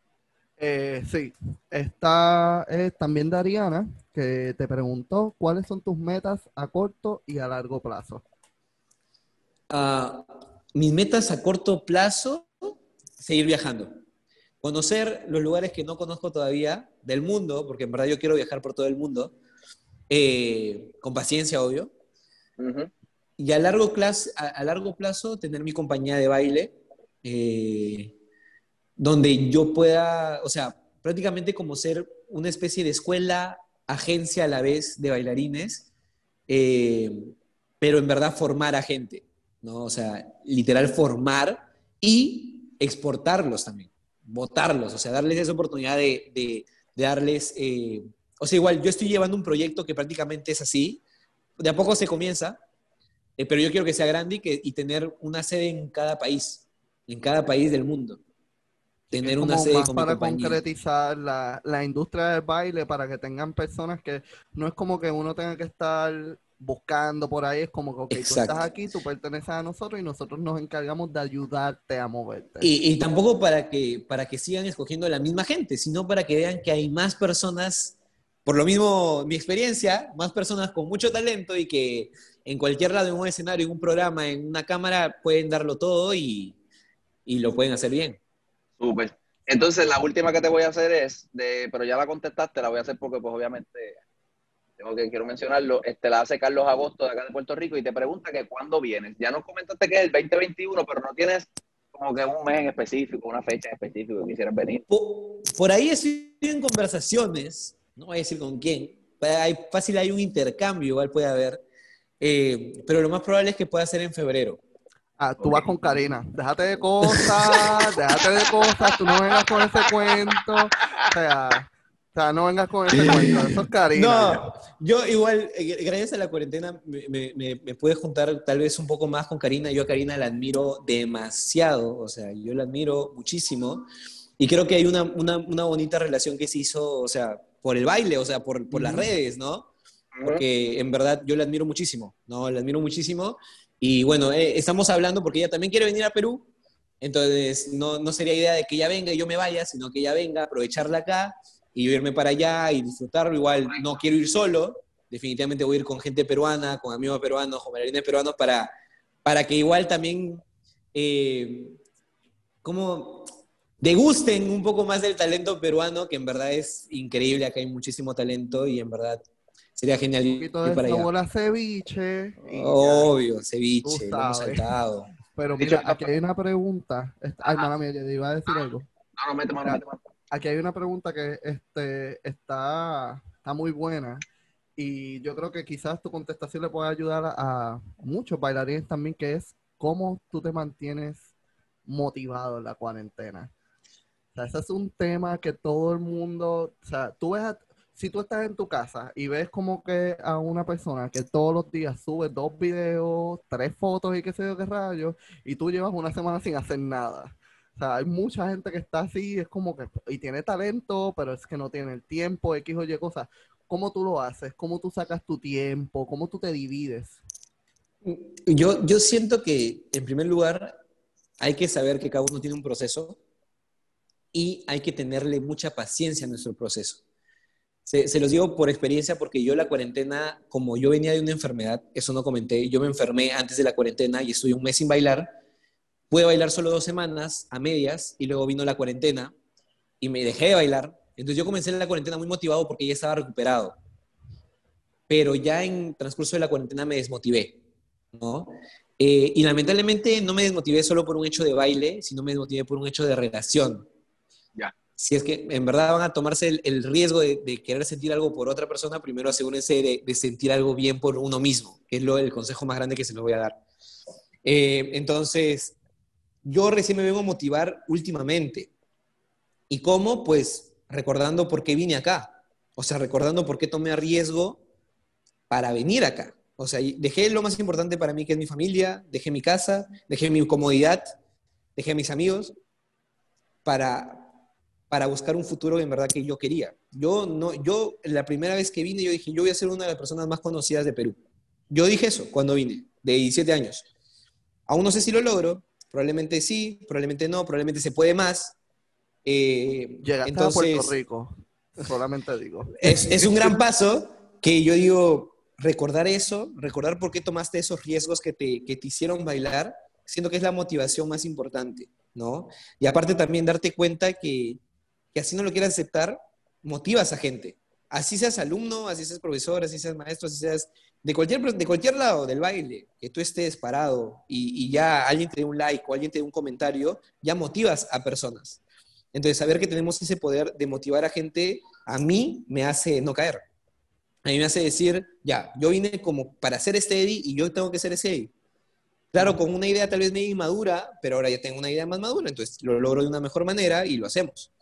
S2: Eh, sí, esta es también de Ariana, que te preguntó cuáles son tus metas a corto y a largo plazo.
S4: Ah, mis metas a corto plazo, seguir viajando. Conocer los lugares que no conozco todavía del mundo, porque en verdad yo quiero viajar por todo el mundo, eh, con paciencia, obvio.
S3: Ujú.
S4: Y a largo, plazo, a, a largo plazo tener mi compañía de baile, eh, donde yo pueda, o sea, prácticamente como ser una especie de escuela, agencia a la vez de bailarines, eh, pero en verdad formar a gente, ¿no? O sea, literal formar y exportarlos también, votarlos, o sea, darles esa oportunidad de, de- de darles, eh, o sea, igual yo estoy llevando un proyecto que prácticamente es así, de a poco se comienza, eh, pero yo quiero que sea grande y, que, y tener una sede en cada país, en cada país del mundo. Tener una
S2: Como
S4: sede
S2: más para
S4: compañía.
S2: concretizar la, la industria del baile, para que tengan personas que no es como que uno tenga que estar buscando por ahí, es como que, ok, tú estás aquí, tú perteneces a nosotros y nosotros nos encargamos de ayudarte a moverte.
S4: Y, y tampoco para que, para que sigan escogiendo la misma gente, sino para que vean que hay más personas, por lo mismo mi experiencia, más personas con mucho talento y que en cualquier lado, en un escenario, en un programa, en una cámara, pueden darlo todo y, y lo pueden hacer bien.
S3: Súper. Entonces, la última que te voy a hacer es, de, pero ya la contestaste, la voy a hacer porque, pues, obviamente, tengo que quiero mencionarlo. Este, la hace Carlos Agosto de acá de Puerto Rico y te pregunta que cuándo vienes. Ya nos comentaste que es el 2021, pero no tienes como que un mes en específico, una fecha en específico que quisieras venir.
S4: Por, por ahí estoy en conversaciones, no voy a decir con quién, hay, fácil hay un intercambio, igual puede haber, eh, pero lo más probable es que pueda ser en febrero.
S2: Ah, tú
S3: Ok.
S2: vas con Karina. Déjate de cosas, déjate de cosas, tú no vengas con ese cuento. O sea, o sea no vengas con ese cuento. Eso es Karina.
S4: No, yo igual, eh, gracias a la cuarentena, me, me, me- pude juntar tal vez un poco más con Karina. Yo a Karina la admiro demasiado, o sea, yo la admiro muchísimo. Y creo que hay una, una, una bonita relación que se hizo, o sea, por el baile, o sea, por, por las redes, ¿no? Porque en verdad yo la admiro muchísimo, ¿no? La admiro muchísimo. Y bueno, eh, estamos hablando porque ella también quiere venir a Perú. Entonces, no, no sería idea de que ella venga y yo me vaya, sino que ella venga, aprovecharla acá y irme para allá y disfrutarlo. Igual no quiero ir solo, definitivamente voy a ir con gente peruana, con amigos peruanos, con bailarines peruanos, para, para que igual también, eh, como degusten un poco más del talento peruano, que en verdad es increíble, acá hay muchísimo talento y en verdad sería genial
S2: Un
S4: ir
S2: poquito de
S4: para allá.
S2: bola ceviche.
S4: Obvio, ceviche,
S2: Tú
S4: lo hemos
S2: sabes.
S4: saltado.
S2: Pero mira, aquí hay una pregunta. Esta- Ay, mala mía, yo te iba a decir algo.
S3: No, no, mete mano.
S2: Aquí hay una pregunta que este, está, está muy buena y yo creo que quizás tu contestación le puede ayudar a, a muchos bailarines también, que es cómo tú te mantienes motivado en la cuarentena. O sea, ese es un tema que todo el mundo, o sea, tú ves, a- si tú estás en tu casa y ves como que a una persona que todos los días sube dos videos, tres fotos y qué sé yo qué rayos, y tú llevas una semana sin hacer nada. O sea, hay mucha gente que está así, es como que, y tiene talento, pero es que no tiene el tiempo, X o Y cosas. ¿Cómo tú lo haces? ¿Cómo tú sacas tu tiempo? ¿Cómo tú te divides?
S4: Yo, yo siento que, en primer lugar, hay que saber que cada uno tiene un proceso y hay que tenerle mucha paciencia a nuestro proceso. Se, se los digo por experiencia porque yo la cuarentena, como yo venía de una enfermedad, eso no comenté, yo me enfermé antes de la cuarentena y estuve un mes sin bailar. Pude bailar solo dos semanas a medias y luego vino la cuarentena y me dejé de bailar. Entonces yo comencé la cuarentena muy motivado porque ya estaba recuperado. Pero ya en transcurso de la cuarentena me desmotivé, ¿no? Eh, y lamentablemente no me desmotivé solo por un hecho de baile, sino me desmotivé por un hecho de relación. Si es que en verdad van a tomarse el, riesgo de, querer sentir algo por otra persona, primero asegúrense de, de sentir algo bien por uno mismo, que es lo, el consejo más grande que se los voy a dar. Eh, entonces, yo recién me vengo a motivar últimamente. ¿Y cómo? Pues recordando por qué vine acá. O sea, recordando por qué tomé riesgo para venir acá. O sea, dejé lo más importante para mí, que es mi familia, dejé mi casa, dejé mi comodidad, dejé a mis amigos para, para buscar un futuro en verdad que yo quería. Yo, no, yo, la primera vez que vine, yo dije, yo voy a ser una de las personas más conocidas de Perú. Yo dije eso cuando vine, de 17 años. Aún no sé si lo logro, probablemente sí, probablemente no, probablemente se puede más, Eh,
S2: Llegaste
S4: entonces,
S2: a Puerto Rico, solamente digo.
S4: es, es un gran paso que yo digo, recordar eso, recordar por qué tomaste esos riesgos que te, que te hicieron bailar, siento que es la motivación más importante, ¿no? Y aparte también darte cuenta que, que así no lo quieras aceptar, motivas a gente. Así seas alumno, así seas profesor, así seas maestro, así seas de cualquier, de cualquier lado del baile, que tú estés parado y, ya alguien te dé un like o alguien te dé un comentario, ya motivas a personas. Entonces, saber que tenemos ese poder de motivar a gente, a mí me hace no caer. A mí me hace decir, ya, yo vine como para ser este Eddie y yo tengo que ser ese Eddie. Claro, con una idea tal vez medio inmadura, pero ahora ya tengo una idea más madura, entonces lo logro de una mejor manera y lo hacemos.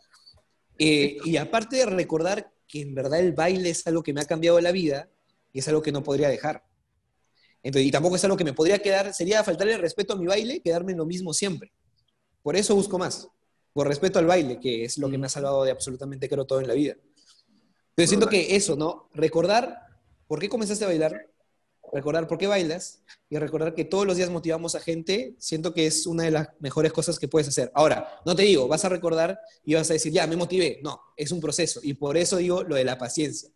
S4: Eh, y aparte de recordar que en verdad el baile es algo que me ha cambiado la vida y es algo que no podría dejar. Entonces, y tampoco es algo que me podría quedar, sería faltarle el respeto a mi baile, quedarme en lo mismo siempre. Por eso busco más, por respeto al baile, que es lo que me ha salvado de absolutamente creo todo en la vida. Pero siento que eso, ¿no? Recordar por qué comenzaste a bailar, recordar por qué bailas y recordar que todos los días motivamos a gente, siento que es una de las mejores cosas que puedes hacer. Ahora, no te digo, vas a recordar y vas a decir, ya, me motivé. No, es un proceso y por eso digo lo de la paciencia.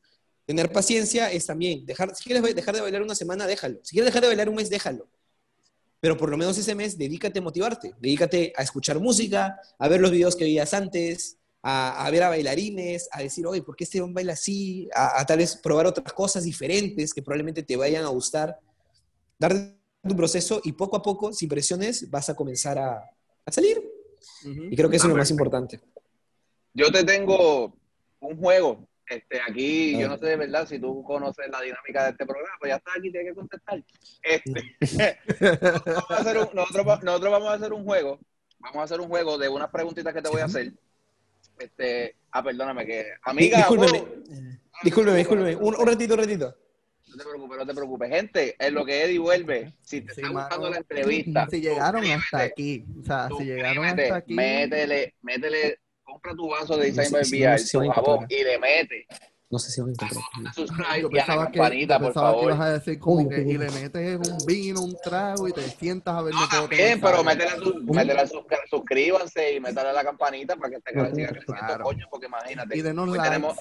S4: Tener paciencia es también, dejar, si quieres dejar de bailar una semana, déjalo. Si quieres dejar de bailar un mes, déjalo. Pero por lo menos ese mes, dedícate a motivarte. Dedícate a escuchar música, a ver los videos que veías antes, a, a ver a bailarines, a decir, oye, ¿por qué este hombre baila así? A, a tal vez probar otras cosas diferentes que probablemente te vayan a gustar. Dar tu proceso y poco a poco, sin presiones, vas a comenzar a, a salir. Y creo que eso es lo más importante.
S3: Yo te tengo un juego. Este, aquí, yo
S4: Ah.
S3: no sé de verdad si tú conoces la dinámica de este programa, pero ya está aquí, tienes que contestar. Este, nosotros, vamos a hacer un, nosotros nosotros vamos a hacer un juego. Vamos a hacer un juego de unas preguntitas que te voy a hacer. Este, ah, perdóname, que amiga,
S4: Discúlpeme.
S3: oh,
S4: Discúlpeme, discúlpeme. Un, un ratito, un ratito.
S3: no te preocupes, no te preocupes. Gente, en lo que Eddie vuelve, si te
S2: Sí,
S3: está gustando la entrevista,
S2: Si llegaron hasta aquí, o sea, si llegaron hasta aquí,
S3: métele, métele, compra tu vaso de Design by VR, y le mete.
S4: No sé si van a encontrar.
S2: Yo
S3: y
S2: pensaba, que, yo
S3: por
S2: pensaba que
S3: favor.
S2: ibas a decir como
S4: ¿Cómo,
S2: que y le metes un vino, un trago y te sientas a ver
S3: No,
S2: todo
S3: también, pero métele, a su- métele a sus- suscríbanse y métele a la campanita para que este canal siga creciendo,
S2: Claro.
S3: coño, porque imagínate.
S2: Y denos
S3: hoy
S2: likes.
S3: tenemos,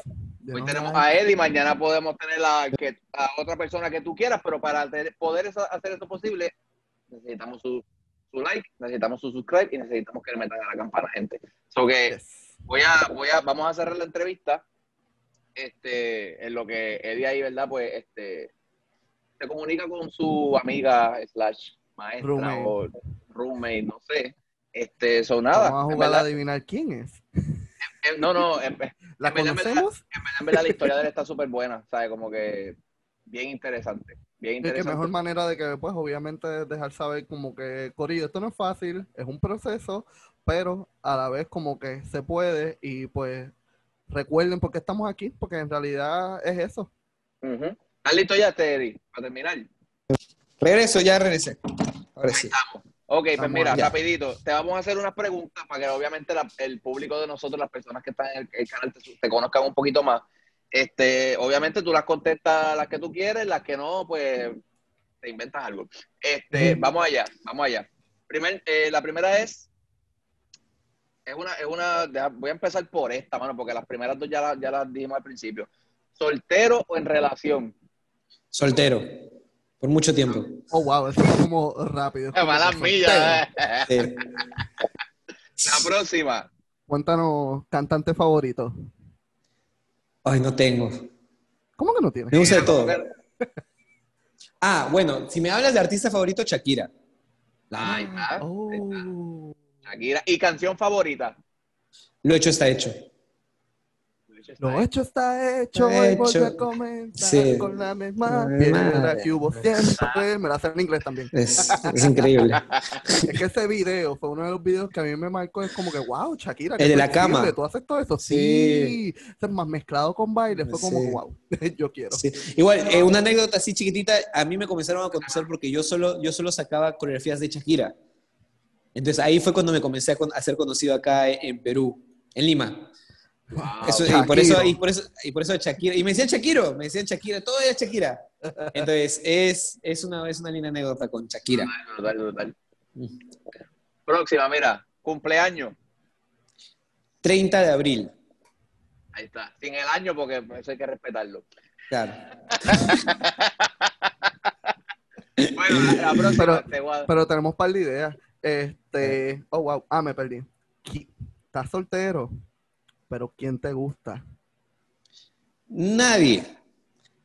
S3: hoy tenemos
S2: likes.
S3: a Eddie, mañana podemos tener a, que, a otra persona que tú quieras, pero para poder eso- hacer eso posible, necesitamos su, su like, necesitamos su subscribe y necesitamos que le metan a la campana, gente. So que
S2: Yes.
S3: voy a, voy a, vamos a cerrar la entrevista. Este, en lo que Eddie ahí, ¿verdad? Pues este se comunica con su amiga slash maestra
S2: Roommate.
S3: o roommate, no sé. Este, son nada.
S2: Vamos a jugar a adivinar quién es.
S3: no, no, en,
S2: ¿La conocemos?
S3: en verdad la historia de él está súper buena, ¿sabes? Como que bien interesante. Bien
S2: Es que
S3: interesante.
S2: mejor manera de que, pues, obviamente, dejar saber como que, Corillo, esto no es fácil, es un proceso, pero a la vez como que se puede y pues recuerden por qué estamos aquí, porque en realidad es eso.
S3: ¿Estás listo ya, Teddy? Para terminar.
S4: Regreso, ya regresé. Ahora sí.
S3: Estamos. Ok, pues mira,
S4: allá.
S3: rapidito, te vamos a hacer unas preguntas para que obviamente la- el público de nosotros, las personas que están en el, el canal, te, te conozcan un poquito más. Este, obviamente tú las contestas las que tú quieres, las que no, pues te inventas algo. Este, vamos allá, vamos allá. Primer, eh, la primera es, es una, es una, deja- voy a empezar por esta, mano, porque las primeras dos ya, las- ya las dijimos al principio. ¿Soltero o en relación?
S4: Soltero. Por mucho tiempo.
S2: Oh, wow, eso fue como rápido.
S3: ¡Qué malas millas! eh.
S4: Sí.
S3: La próxima.
S2: Cuéntanos, cantante favorito.
S4: Ay, no tengo.
S2: ¿Cómo que no tienes?
S4: Me gusta de todo. Ah, bueno, si me hablas de artista favorito, Shakira. La
S3: está.
S2: Oh.
S3: Shakira. ¿Y canción favorita?
S4: Lo hecho está hecho.
S2: Lo hecho está hecho, hoy voy
S4: hecho.
S2: a comenzar
S4: Sí.
S2: con la misma piedra que hubo siempre. Me la hace en inglés también.
S4: Es, es increíble.
S2: Es que ese video fue uno de los videos que a mí me marcó. Es como que, wow, Shakira.
S4: El de la cama.
S2: Tú haces todo eso.
S4: Sí.
S2: Sí. Ese más mezclado con baile. Fue como,
S4: Sí.
S2: wow, yo quiero.
S4: Sí. Igual, eh, una anécdota así chiquitita, a mí me comenzaron a conocer porque yo solo, yo solo sacaba coreografías de Shakira. Entonces ahí fue cuando me comencé a, con- a ser conocido acá en Perú, en Lima.
S3: Wow.
S4: Eso- y, por eso, y, por eso, y por eso Shakira. Y me decían Shakiro, me decían Shakira, todo era Shakira. Entonces es, es, una, es una linda anécdota con Shakira.
S3: Brutal, brutal. Próxima, mira. Cumpleaños.
S4: 30 de abril.
S3: Ahí está. Sin el año, porque eso hay que respetarlo.
S4: Claro.
S3: Bueno, la próxima
S2: Pero-
S3: te a-
S2: Pero tenemos par de ideas. Este. Oh, wow. Ah, me perdí. Qui- ¿Estás soltero? Pero ¿quién te gusta?
S4: Nadie.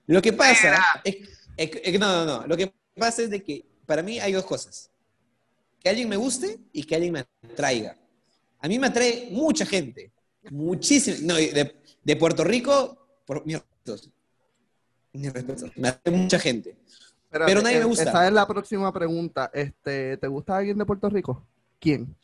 S4: Lo que pasa es, no, no, no. Lo que pasa es de que para mí hay dos cosas. Que alguien me guste y que alguien me atraiga. A mí me atrae mucha gente. Muchísimo. No, de, de Puerto Rico, por mis respetos. Mis respetos. Me atrae mucha gente.
S2: Espérate,
S4: Pero nadie me
S2: eh,
S4: gusta.
S2: Esa es la próxima pregunta. Este, ¿Te gusta alguien de Puerto Rico? ¿Quién?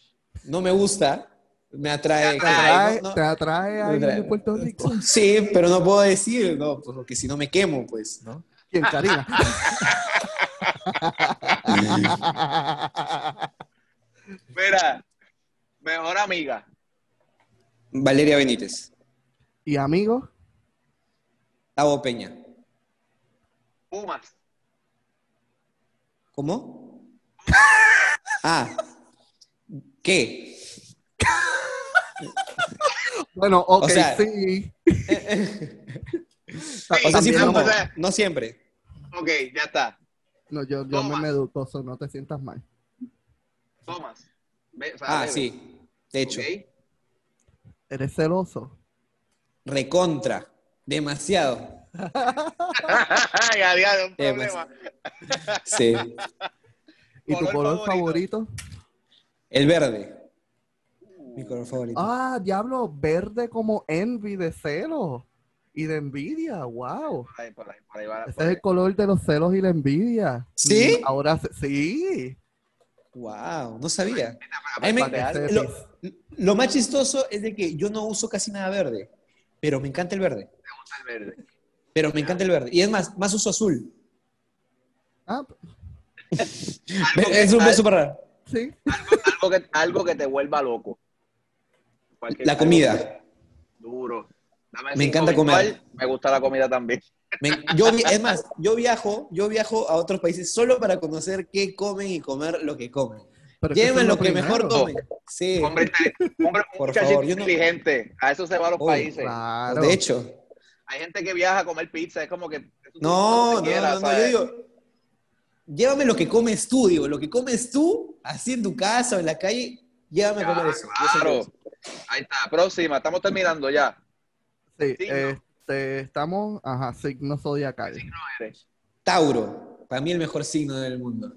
S4: No me gusta. Me atrae.
S2: ¿Te atrae,
S4: no, no.
S2: te atrae a
S4: Me
S2: alguien de
S4: atrae.
S2: Puerto Rico?
S4: Sí, pero no puedo decir, no, pues, porque si no me quemo, pues, ¿no?
S2: ¿Quién, Karina?
S3: Mira, mejor amiga.
S4: Valeria Benítez.
S2: ¿Y amigo?
S4: Tavo Peña.
S3: Pumas.
S4: ¿Cómo? Ah. ¿Qué?
S2: Bueno, ok,
S4: O sea-
S2: sí.
S4: O sea, sí fumo, no siempre.
S3: ok, ya está.
S2: No, yo, yo
S3: Toma.
S2: me educoso, no te sientas mal.
S3: Thomas. Ve- o sea,
S4: Ah,
S3: bebe.
S4: sí. De hecho,
S3: Ok.
S2: ¿Eres celoso?
S4: recontra. Demasiado.
S3: ya, ya, un
S4: Eh,
S3: problema.
S4: Sí.
S2: ¿Y tu
S3: Color favorito.
S4: El verde. Mi color favorito.
S2: Ah, diablo, verde como envy de celos y de envidia. Wow.
S3: Por ahí, por ahí, por ahí va.
S2: Ese
S3: por
S2: es
S3: ahí.
S2: el color de los celos y la envidia.
S4: ¿Sí?
S2: Ahora sí.
S4: Wow, no sabía. Me- lo, lo más chistoso es de que yo no uso casi nada verde, pero me encanta el verde.
S3: gusta el verde.
S4: Pero me encanta el verde. Y es más, más uso azul.
S2: Ah,
S3: que-
S4: Es un súper raro.
S2: sí.
S3: algo, que, algo que te vuelva loco. Cualquier
S4: La comida.
S3: Duro. Dame
S4: Me encanta comer.
S3: virtual, Me gusta la comida también.
S4: Me- yo, es más, yo viajo, yo viajo a otros países solo para conocer qué comen y comer lo que comen.
S2: Es
S4: lo que
S2: primero.
S4: mejor comen. Sí,
S3: Hombre, hombre
S4: Por
S3: muchachito
S4: favor, yo no-
S3: inteligente. A eso se va a los países.
S2: Claro.
S4: de hecho.
S3: Hay gente que viaja a comer pizza. Es como que.
S4: No, no, yo digo, llévame lo que comes tú, digo, lo que comes tú, así en tu casa o en la calle, llévame a comer eso.
S3: Claro.
S4: eso.
S3: Ahí está. Próxima. Estamos terminando ya.
S2: Sí,
S3: Signo.
S2: este, estamos, ajá, signo zodiacal.
S3: No eres.
S4: Tauro, para mí el mejor signo del mundo.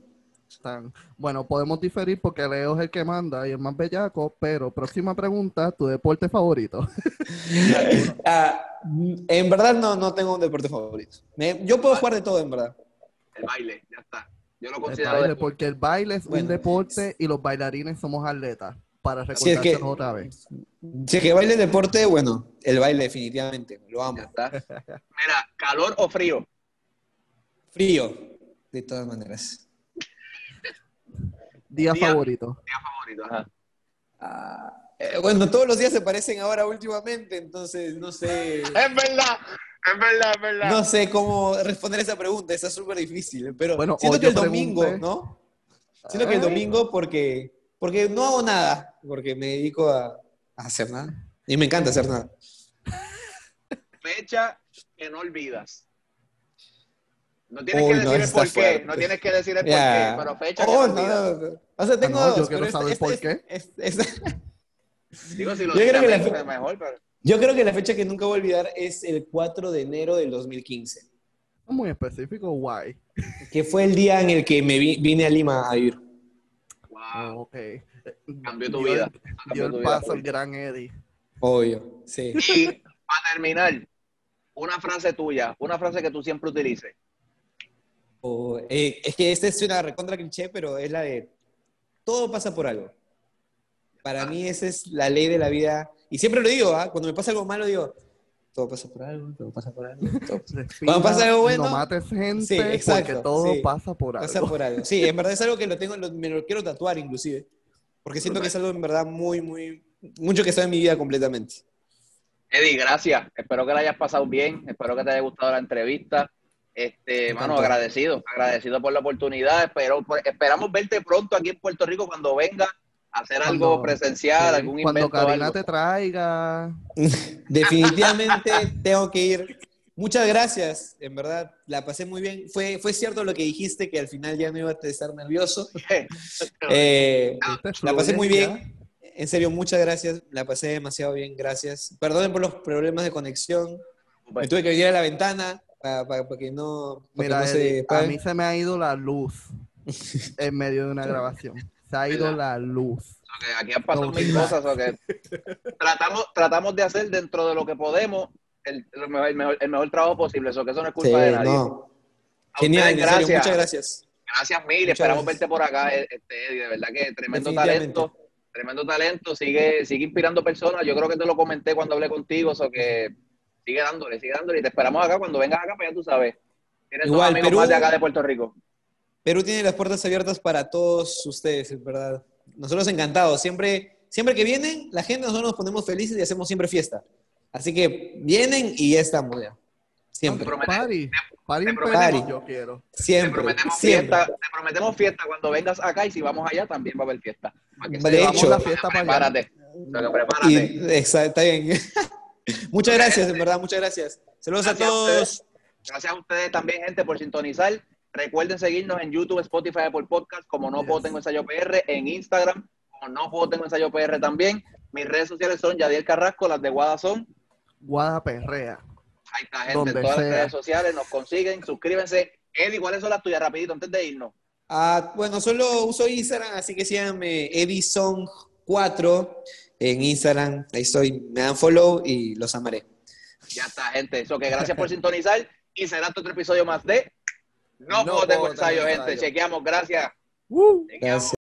S2: Están- Bueno, podemos diferir porque Leo es el que manda y es más bellaco, pero próxima pregunta, tu deporte favorito.
S4: Ah, en verdad no, no tengo un deporte favorito. Me- yo puedo jugar de todo, en verdad.
S3: El baile. Ya está. Yo lo
S2: El
S3: considero.
S2: baile,
S3: deporte.
S2: porque el baile es un deporte y los bailarines somos atletas. Para
S4: Sí, es que-
S2: otra vez.
S4: Si es que baile deporte, bueno, el baile definitivamente, lo amo.
S3: Ya está. Mira, calor o frío.
S4: Frío, de todas maneras.
S2: Día
S3: Día-
S2: favorito.
S3: Día favorito. Ajá.
S4: Ah, eh, bueno, todos los días se parecen ahora últimamente, entonces no sé,
S3: Es verdad. Es verdad, es verdad.
S4: no sé cómo responder esa pregunta, está súper difícil, pero
S2: Bueno,
S4: siento que el domingo,
S2: pregunté-
S4: ¿no? Siento que el domingo porque, porque no hago nada, porque me dedico a, a hacer nada. Y me encanta hacer nada.
S3: Fecha que no olvidas. No tienes
S4: Uy,
S3: que
S4: no,
S3: decir el por qué. No tienes que decir el por
S4: Ya.
S3: qué, pero fecha
S4: Oh,
S3: que
S4: no,
S3: olvidas.
S4: no. O sea, tengo
S2: Ah, no,
S4: dos,
S2: yo quiero
S4: pero esta-
S2: saber
S4: esta-
S2: por qué.
S4: es- es-
S3: Digo, si lo
S4: Yo creo que la
S3: dices,
S4: fe-
S3: mejor, pero...
S4: Yo creo que la fecha que nunca voy a olvidar es el 4 de enero del 2015,
S2: Muy específico, guay.
S4: que fue el día en el que me vi- vine a Lima a vivir.
S3: Wow.
S2: Ok.
S3: Cambió tu
S2: Dio el-
S3: vida.
S2: Dio
S3: Cambió
S2: el
S3: tu vida,
S2: paso
S3: full.
S2: al gran Eddie.
S4: Obvio, sí.
S3: Y para terminar, una frase tuya, una frase que tú siempre utilices.
S4: O, eh, es que esta es una recontra cliché, pero es la de todo pasa por algo. Para mí esa es la ley de la vida. Y siempre lo digo, ¿ah? cuando me pasa algo malo digo, todo pasa por algo, todo pasa por algo, todo Cuando pasa algo bueno,
S2: no mates gente
S4: sí, exacto,
S2: porque todo
S4: sí.
S2: pasa por algo.
S4: pasa por algo. Sí, en verdad es algo que lo tengo, lo- me lo quiero tatuar inclusive. Porque siento que es algo en verdad muy, muy, mucho que está en mi vida completamente.
S3: Eddie, gracias. Espero que la hayas pasado bien. Espero que te haya gustado la entrevista. Este, mano, agradecido. Agradecido por la oportunidad. Espero, por- esperamos verte pronto aquí en Puerto Rico cuando venga hacer
S2: Cuando-
S3: algo presencial,
S2: Sí,
S3: algún
S2: Cuando
S3: invento. o
S2: Karina te traiga.
S4: Definitivamente tengo que ir. Muchas gracias, en verdad, la pasé muy bien. Fue, fue cierto lo que dijiste, que al final ya no iba a estar nervioso. Eh, la pasé muy bien. En serio, muchas gracias. La pasé demasiado bien, gracias. Perdonen por los problemas de conexión. Me tuve que venir a la ventana para, para- para que no, para
S2: Mira,
S4: que no se
S2: Eddie, a mí se me ha ido la luz en medio de una grabación. Se ha ido
S3: ¿Verdad?
S2: la luz.
S3: Ok, aquí han pasado
S2: No,
S3: mil cosas. ok. tratamos, tratamos de hacer dentro de lo que podemos el, el mejor, el mejor trabajo posible. Eso que eso no es culpa
S4: Sí,
S3: de nadie.
S4: no. Genial,
S3: ustedes,
S4: en serio,
S3: gracias.
S4: muchas gracias.
S3: Gracias mil,
S4: Muchas
S3: esperamos
S4: gracias.
S3: verte por acá, este, Eddie, de verdad que tremendo talento, tremendo talento, sigue, sigue inspirando personas, yo creo que te lo comenté cuando hablé contigo, eso que sigue dándole, sigue dándole, y te esperamos acá, cuando vengas acá, pues ya tú sabes,
S4: Igual,
S3: amigos
S4: Perú-
S3: más de acá de Puerto Rico.
S4: Perú tiene las puertas abiertas para todos ustedes, en verdad. Nosotros encantados. Siempre, siempre que vienen, la gente, nosotros nos ponemos felices y hacemos siempre fiesta. Así que vienen y ya estamos ya. Siempre.
S3: Te prometemos-
S2: Party. Party
S3: te prometemos-
S2: Perú, yo quiero.
S3: Te
S4: Siempre.
S3: prometemos
S4: siempre.
S3: fiesta, te prometemos fiesta cuando vengas acá y si vamos allá también va a haber fiesta. Para que
S4: De hecho-
S2: la fiesta para allá.
S3: prepárate, prepárate.
S4: Y, exacto, está bien. Muchas gracias, en verdad, muchas gracias. Saludos
S3: Gracias
S4: a
S3: a
S4: todos.
S3: ustedes. Gracias a ustedes también, gente, por sintonizar. Recuerden seguirnos en YouTube, Spotify, Apple Podcast, como No Puedo. Tengo Ensayo PR, en Instagram, como No Puedo Tengo Ensayo PR también. Mis redes sociales son Yadiel Carrasco, las de Guada son.
S2: Guadaperrea.
S3: Ahí está, gente,
S2: Donde
S3: en todas las
S2: sea.
S3: redes sociales, nos consiguen, suscríbanse. Eddie, ¿cuáles son las tuyas? Rapidito, antes de irnos.
S4: Ah, bueno, solo uso Instagram, así que síganme Edison4 en Instagram. Ahí estoy, me dan follow y los amaré.
S3: Ya está, gente. Eso que gracias por sintonizar y será otro episodio más de No,
S2: No Tengo
S3: Ensayo, gente.
S2: Ensayo.
S3: Chequeamos, gracias.
S2: Uh.
S3: Chequeamos.
S4: Gracias.